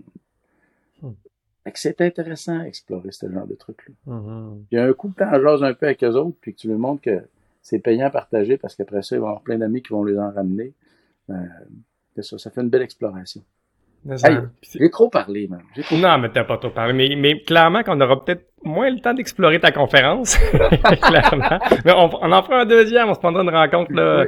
Speaker 2: c'est intéressant à explorer ce genre de trucs-là. Il y a un coup que tu en jases un peu avec eux autres, puis que tu leur montres que c'est payant à partager parce qu'après ça, ils vont avoir plein d'amis qui vont les en ramener. Euh, c'est ça, ça fait une belle exploration. Hey, J'ai trop parlé, man. J'ai trop-
Speaker 1: Non, mais t'as pas trop parlé. Mais, mais clairement qu'on aura peut-être moins le temps d'explorer ta conférence. (laughs) clairement. Mais on, on en fera un deuxième, on se prendra une rencontre là.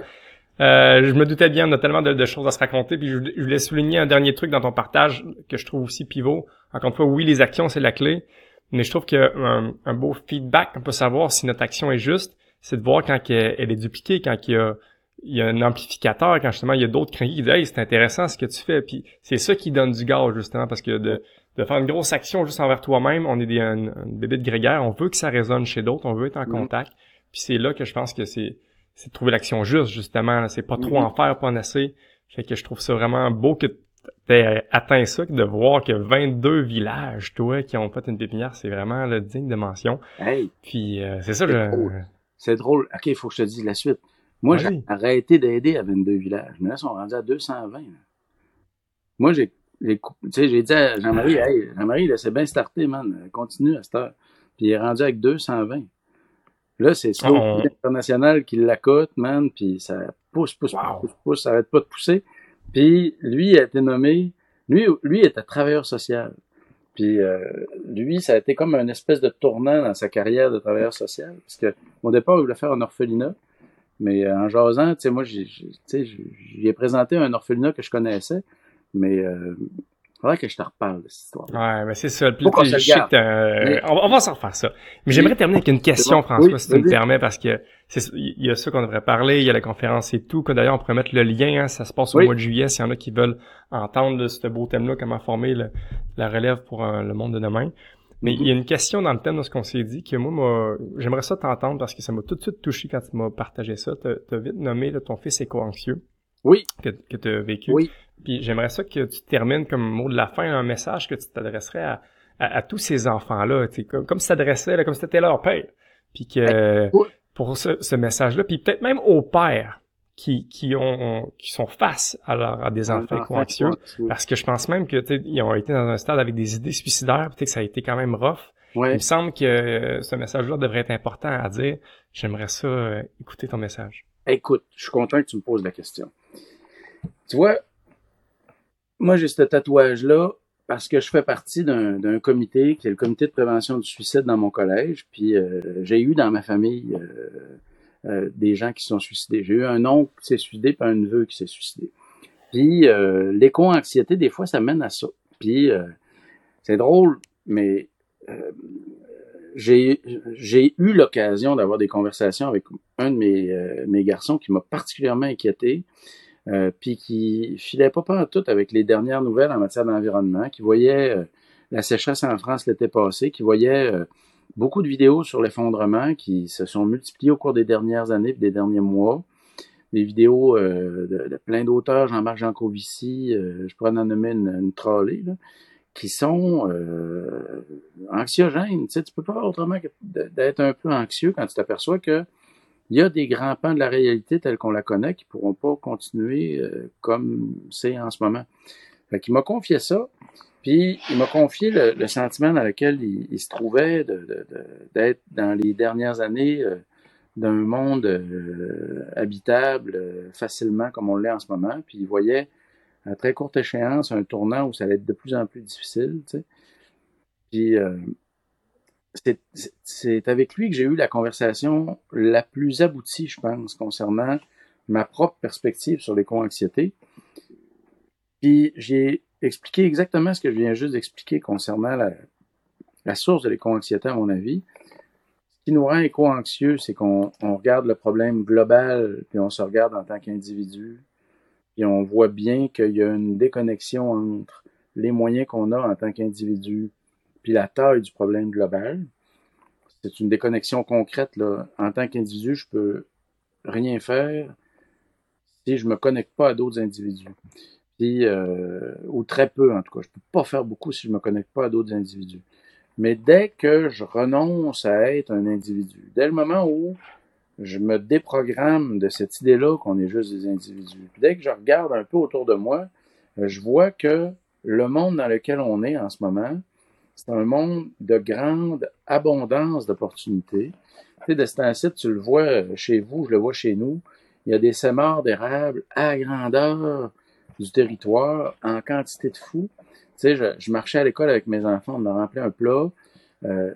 Speaker 1: Euh, je me doutais bien, on a tellement de, de choses à se raconter. Puis je, voulais- je voulais souligner un dernier truc dans ton partage que je trouve aussi pivot. Encore une fois, oui, les actions, c'est la clé. Mais je trouve qu'un un beau feedback, on peut savoir si notre action est juste, c'est de voir quand elle est dupliquée, quand il y a, il y a un amplificateur, quand justement il y a d'autres crinqués qui disent Hey, c'est intéressant ce que tu fais. Puis c'est ça qui donne du gaz, justement, parce que de, de faire une grosse action juste envers toi-même, on est des, un, un bébé de grégaire, on veut que ça résonne chez d'autres, on veut être en
Speaker 2: Mhm.
Speaker 1: contact. Puis c'est là que je pense que c'est c'est de trouver l'action juste, justement. là. C'est pas trop
Speaker 2: Mhm.
Speaker 1: en faire, pas en assez. Fait que je trouve ça vraiment beau que t'aies atteint ça, que de voir que 22 villages, toi, qui ont fait une pépinière, c'est vraiment le digne de mention.
Speaker 2: Hey,
Speaker 1: Puis euh, c'est ça, je...
Speaker 2: c'est drôle. OK, il faut que je te dise la suite. Moi, j'ai arrêté d'aider à 22 villages. Mais là, ils sont rendus à 220. là. Moi, j'ai, j'ai cou- tu sais, j'ai dit à Jean-Marie, (laughs) hey, Jean-Marie, là, c'est bien starté, man. Continue à cette heure. Puis il est rendu avec 220. Là, c'est Food International qui l'accote, man. Puis ça pousse, pousse,
Speaker 1: Wow.
Speaker 2: pousse, pousse, ça arrête pas de pousser. Puis lui a été nommé, lui, lui était travailleur social. Puis euh, lui, ça a été comme une espèce de tournant dans sa carrière de travailleur social. Parce que au départ, il voulait faire un orphelinat. Mais euh, en jasant, tu sais, moi, j'ai, j'ai- tu sais, j'ai j'ai présenté un orphelinat que je connaissais. Mais euh, faudrait que je te reparle de cette histoire.
Speaker 1: Ouais, mais c'est ça.
Speaker 2: Le
Speaker 1: je sais que t'as-
Speaker 2: Mais-
Speaker 1: on, on va s'en refaire ça. Mais j'aimerais terminer avec une question,
Speaker 2: bon.
Speaker 1: François,
Speaker 2: Oui,
Speaker 1: si tu me permets, parce que c'est il y a ça qu'on devrait parler, il y a la conférence et tout, que d'ailleurs on pourrait mettre le lien, hein, ça se passe au mois de juillet, s'il y en a qui veulent entendre ce beau thème-là, comment former le- la relève pour euh, le monde de demain. Mais il y a une question dans le thème de ce qu'on s'est dit que moi, j'aimerais ça t'entendre parce que ça m'a tout de suite touché quand tu m'as partagé ça. T'as as vite nommé là, ton fils éco-anxieux
Speaker 2: Oui,
Speaker 1: que, que tu as vécu.
Speaker 2: oui.
Speaker 1: Puis j'aimerais ça que tu termines comme mot de la fin un message que tu t'adresserais à, à, à tous ces enfants-là, tu sais, comme, comme si t'adressais, là, comme si t'étais leur père. Puis que pour ce, ce message-là, puis peut-être même aux pères qui, qui ont qui sont face à, leur- à des enfants éco-anxieux. Parce que je pense même que ils ont été dans un stade avec des idées suicidaires, peut-être que ça a été quand même rough. Il
Speaker 2: Ouais.
Speaker 1: me semble que euh, ce message-là devrait être important à dire. J'aimerais ça euh, écouter ton message.
Speaker 2: Écoute, je suis content que tu me poses la question. Tu vois, moi, j'ai ce tatouage-là parce que je fais partie d'un comité qui est le comité de prévention du suicide dans mon collège. Puis euh, j'ai eu dans ma famille euh, euh, des gens qui se sont suicidés. J'ai eu un oncle qui s'est suicidé puis un neveu qui s'est suicidé. Puis euh, l'éco-anxiété, des fois, ça mène à ça. Puis euh, c'est drôle, mais euh, j'ai eu l'occasion d'avoir des conversations avec un de mes, mes garçons qui m'a particulièrement inquiété, euh, puis qui filait pas pas tout avec les dernières nouvelles en matière d'environnement, qui voyait euh, la sécheresse en France l'été passé, qui voyait euh, beaucoup de vidéos sur l'effondrement qui se sont multipliées au cours des dernières années des derniers mois. Des vidéos de, plein d'auteurs, Jean-Marc Jancovici, je pourrais en nommer une, une trolley, là, qui sont anxiogènes. Tu sais, tu peux pas faire autrement que d'être un peu anxieux quand tu t'aperçois que il y a des grands pans de la réalité telle qu'on la connaît qui pourront pas continuer euh, comme c'est en ce moment. Fait qu'il m'a confié ça, puis il m'a confié le, le sentiment dans lequel il, il se trouvait d'être dans les dernières années euh, d'un monde euh, habitable euh, facilement comme on l'est en ce moment, puis il voyait à très courte échéance un tournant où ça allait être de plus en plus difficile, tu sais. Euh, c'est- avec lui que j'ai eu la conversation la plus aboutie, je pense, concernant ma propre perspective sur l'éco-anxiété. Puis j'ai expliqué exactement ce que je viens juste d'expliquer concernant la, la source de l'éco-anxiété, à mon avis. Ce qui nous rend éco-anxieux, c'est qu'on on regarde le problème global, puis on se regarde en tant qu'individu, puis on voit bien qu'il y a une déconnexion entre les moyens qu'on a en tant qu'individu, puis la taille du problème global. C'est une déconnexion concrète. Là. En tant qu'individu, je peux rien faire si je me connecte pas à d'autres individus. Puis, euh, ou très peu en tout cas. Je peux pas faire beaucoup si je me connecte pas à d'autres individus. Mais dès que je renonce à être un individu, dès le moment où je me déprogramme de cette idée-là qu'on est juste des individus, dès que je regarde un peu autour de moi, je vois que le monde dans lequel on est en ce moment, c'est un monde de grande abondance d'opportunités. Tu sais, de temps tu le vois chez vous, je le vois chez nous. Il y a des sémars d'érable à grandeur du territoire en quantité de fous. Tu sais, je, marchais à l'école avec mes enfants, on a rempli un plat. Euh,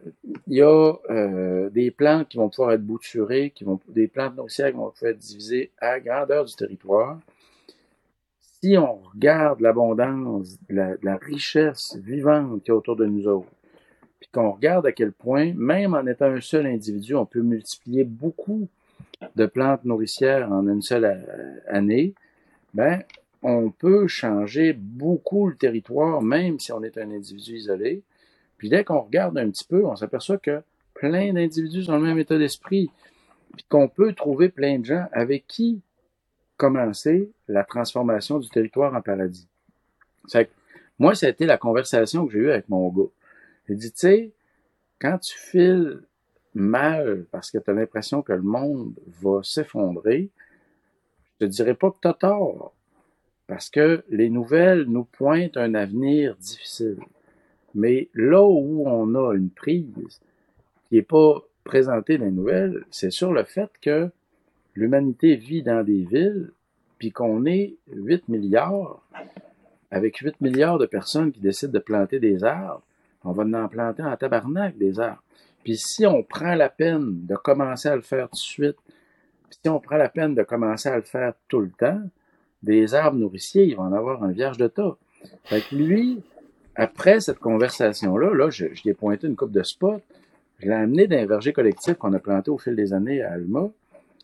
Speaker 2: il y a euh, des plantes qui vont pouvoir être bouturées, qui vont, des plantes nourricières qui vont pouvoir être divisées à grandeur du territoire. Si on regarde l'abondance, la, richesse vivante qui est autour de nous autres, puis qu'on regarde à quel point, même en étant un seul individu, on peut multiplier beaucoup de plantes nourricières en une seule euh, année, ben, on peut changer beaucoup le territoire, même si on est un individu isolé. Puis dès qu'on regarde un petit peu, on s'aperçoit que plein d'individus ont le même état d'esprit, puis qu'on peut trouver plein de gens avec qui commencer la transformation du territoire en paradis. Moi, ça a été la conversation que j'ai eue avec mon gars. Il dit, tu sais, quand tu files mal parce que tu as l'impression que le monde va s'effondrer, je te dirais pas que tu as tort. Parce que les nouvelles nous pointent un avenir difficile. Mais là où on a une prise qui n'est pas présentée dans les nouvelles, c'est sur le fait que l'humanité vit dans des villes, puis qu'on est 8 milliards, avec 8 milliards de personnes qui décident de planter des arbres, on va en planter en tabarnak des arbres. Puis si on prend la peine de commencer à le faire tout de suite, puis si on prend la peine de commencer à le faire tout le temps, des arbres nourriciers, il va en avoir un vierge de tas. Fait que lui, après cette conversation-là, là, je, je lui ai pointé une coupe de spots. Je l'ai amené dans un verger collectif qu'on a planté au fil des années à Alma.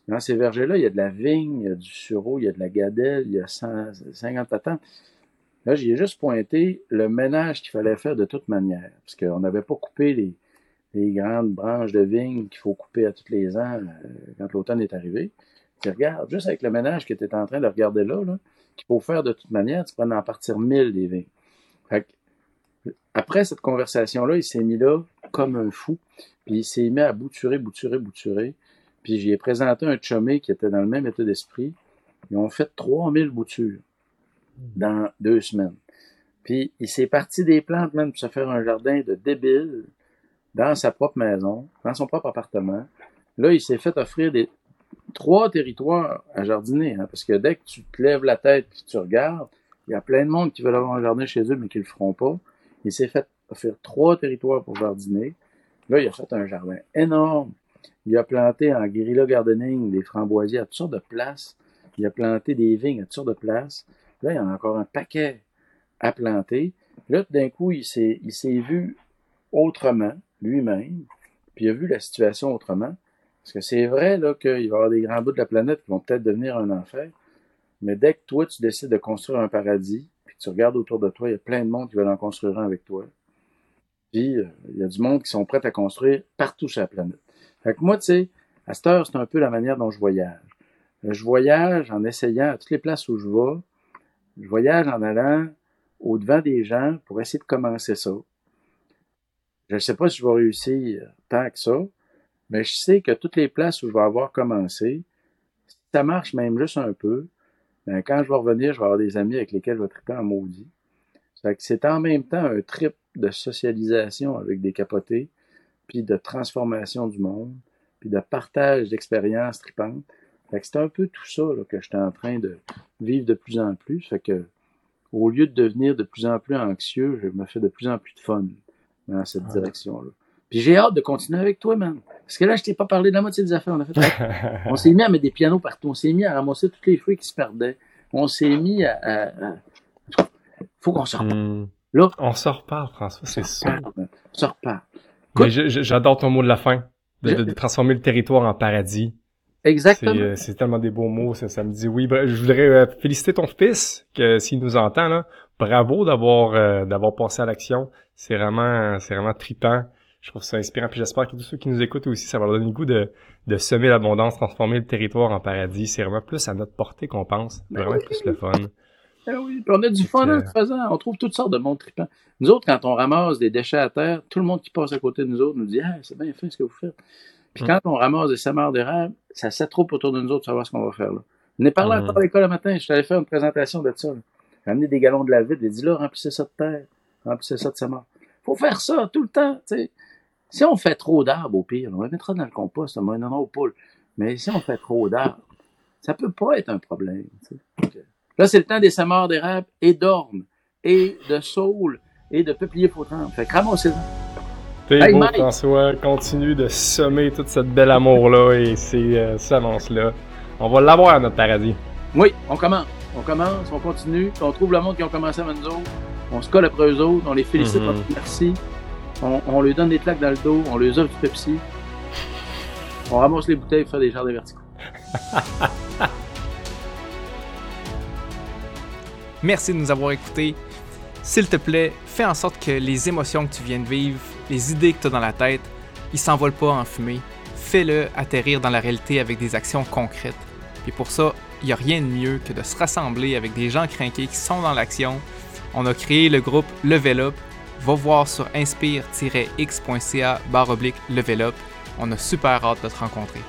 Speaker 2: Dans ces vergers-là, il y a de la vigne, il y a du sureau, il y a de la gadelle, il y a 150 patentes. Là, j'y ai juste pointé le ménage qu'il fallait faire de toute manière, parce qu'on n'avait pas coupé les, grandes branches de vigne qu'il faut couper à tous les ans euh, quand l'automne est arrivé. Tu regardes, juste avec le ménage que tu es en train de regarder là, là qu'il faut faire de toute manière, tu peux en partir mille des vignes. après cette conversation-là, il s'est mis là comme un fou, puis il s'est mis à bouturer, bouturer, bouturer. Puis j'y ai présenté un chumé qui était dans le même état d'esprit. Ils ont fait 3000 boutures dans deux semaines. Puis il s'est parti des plantes même pour se faire un jardin de débile dans sa propre maison, dans son propre appartement. Là, il s'est fait offrir trois territoires à jardiner, hein, parce que dès que tu te lèves la tête et tu regardes, il y a plein de monde qui veulent avoir un jardin chez eux, mais qui le feront pas. Il s'est fait offrir trois territoires pour jardiner. Là, il a fait un jardin énorme. Il a planté en guérilla gardening des framboisiers à toutes sortes de places. Il a planté des vignes à toutes sortes de places. Là, il y en a encore un paquet à planter. Là, d'un coup, il s'est, vu autrement, lui-même, puis il a vu la situation autrement. Parce que c'est vrai là, qu'il va y avoir des grands bouts de la planète qui vont peut-être devenir un enfer, mais dès que toi, tu décides de construire un paradis, puis tu regardes autour de toi, il y a plein de monde qui veulent en construire un avec toi. Puis, euh, il y a du monde qui sont prêts à construire partout sur la planète. Fait que moi, tu sais, à cette heure, c'est un peu la manière dont je voyage. Euh, je voyage en essayant à toutes les places où je vais. Je voyage en allant au-devant des gens pour essayer de commencer ça. Je ne sais pas si je vais réussir tant que ça, mais je sais que toutes les places où je vais avoir commencé, ça marche même juste un peu, ben quand je vais revenir, je vais avoir des amis avec lesquels je vais triper en maudit. C'est en même temps un trip de socialisation avec des capotés, puis de transformation du monde, puis de partage d'expériences tripantes. c'est un peu tout ça que j'étais en train de vivre de plus en plus. Fait que au lieu de devenir de plus en plus anxieux, je me fais de plus en plus de fun dans cette direction-là. Puis j'ai hâte de continuer avec toi, man. Parce que là, je t'ai pas parlé de la moitié des affaires. On, a fait, (laughs) on s'est mis à mettre des pianos partout. On s'est mis à ramasser tous les fruits qui se perdaient. On s'est mis à... Faut qu'on s'en reparle. Hmm.
Speaker 1: Là, on s'en reparle, François, c'est ça.
Speaker 2: On s'en reparle.
Speaker 1: J'adore ton mot de la fin. De, transformer le territoire en paradis.
Speaker 2: Exactement.
Speaker 1: C'est euh, tellement des beaux mots, ça, ça me dit oui. Je voudrais euh, féliciter ton fils, que s'il nous entend, là, bravo d'avoir euh, d'avoir passé à l'action. C'est vraiment c'est vraiment trippant je trouve ça inspirant. Puis j'espère que tous ceux qui nous écoutent aussi, ça va leur donner le goût de, de semer l'abondance, transformer le territoire en paradis. C'est vraiment plus à notre portée qu'on pense. Ben vraiment plus le fun.
Speaker 2: Ben oui, puis on a du fun en faisant. On trouve toutes sortes de mondes tripants. Nous autres, quand on ramasse des déchets à terre, tout le monde qui passe à côté de nous autres nous dit Ah, c'est bien fait ce que vous faites. Puis hum. quand on ramasse des samars d'érable, ça s'attroupe autour de nous autres pour savoir ce qu'on va faire là. On est parlé hum. à l'école le matin, je t'avais fait une présentation de ça. J'ai amené des galons de la ville, j'ai dit là, remplissez ça de terre, remplissez ça de samar faut faire ça tout le temps. sais. Si on fait trop d'arbres, au pire, on les mettra dans le compost, on va en aux poules. Mais si on fait trop d'arbres, ça peut pas être un problème. Là, c'est le temps des samars d'érable et d'orme, et de saule, et de peuplier potrant. Fait que ramassez
Speaker 1: T'es beau, François. Continue de semer toute cette belle amour-là et ces euh, semences-là. On va l'avoir, notre paradis.
Speaker 2: Oui, on commence. On commence, on continue. On trouve le monde qui ont commencé avant nous autres. On se colle après eux autres. On les félicite. Mm Merci. On, on leur donne des claques dans le dos. On leur offre du Pepsi. On ramasse les bouteilles pour faire des jardins verticaux. (laughs)
Speaker 3: Merci de nous avoir écoutés. S'il te plaît, fais en sorte que les émotions que tu viens de vivre, les idées que tu as dans la tête, ils s'envolent pas en fumée. Fais-le atterrir dans la réalité avec des actions concrètes. Et pour ça, il n'y a rien de mieux que de se rassembler avec des gens craqués qui sont dans l'action. On a créé le groupe Level Up. Va voir sur inspire-x.ca barre oblique Level Up. On a super hâte de te rencontrer.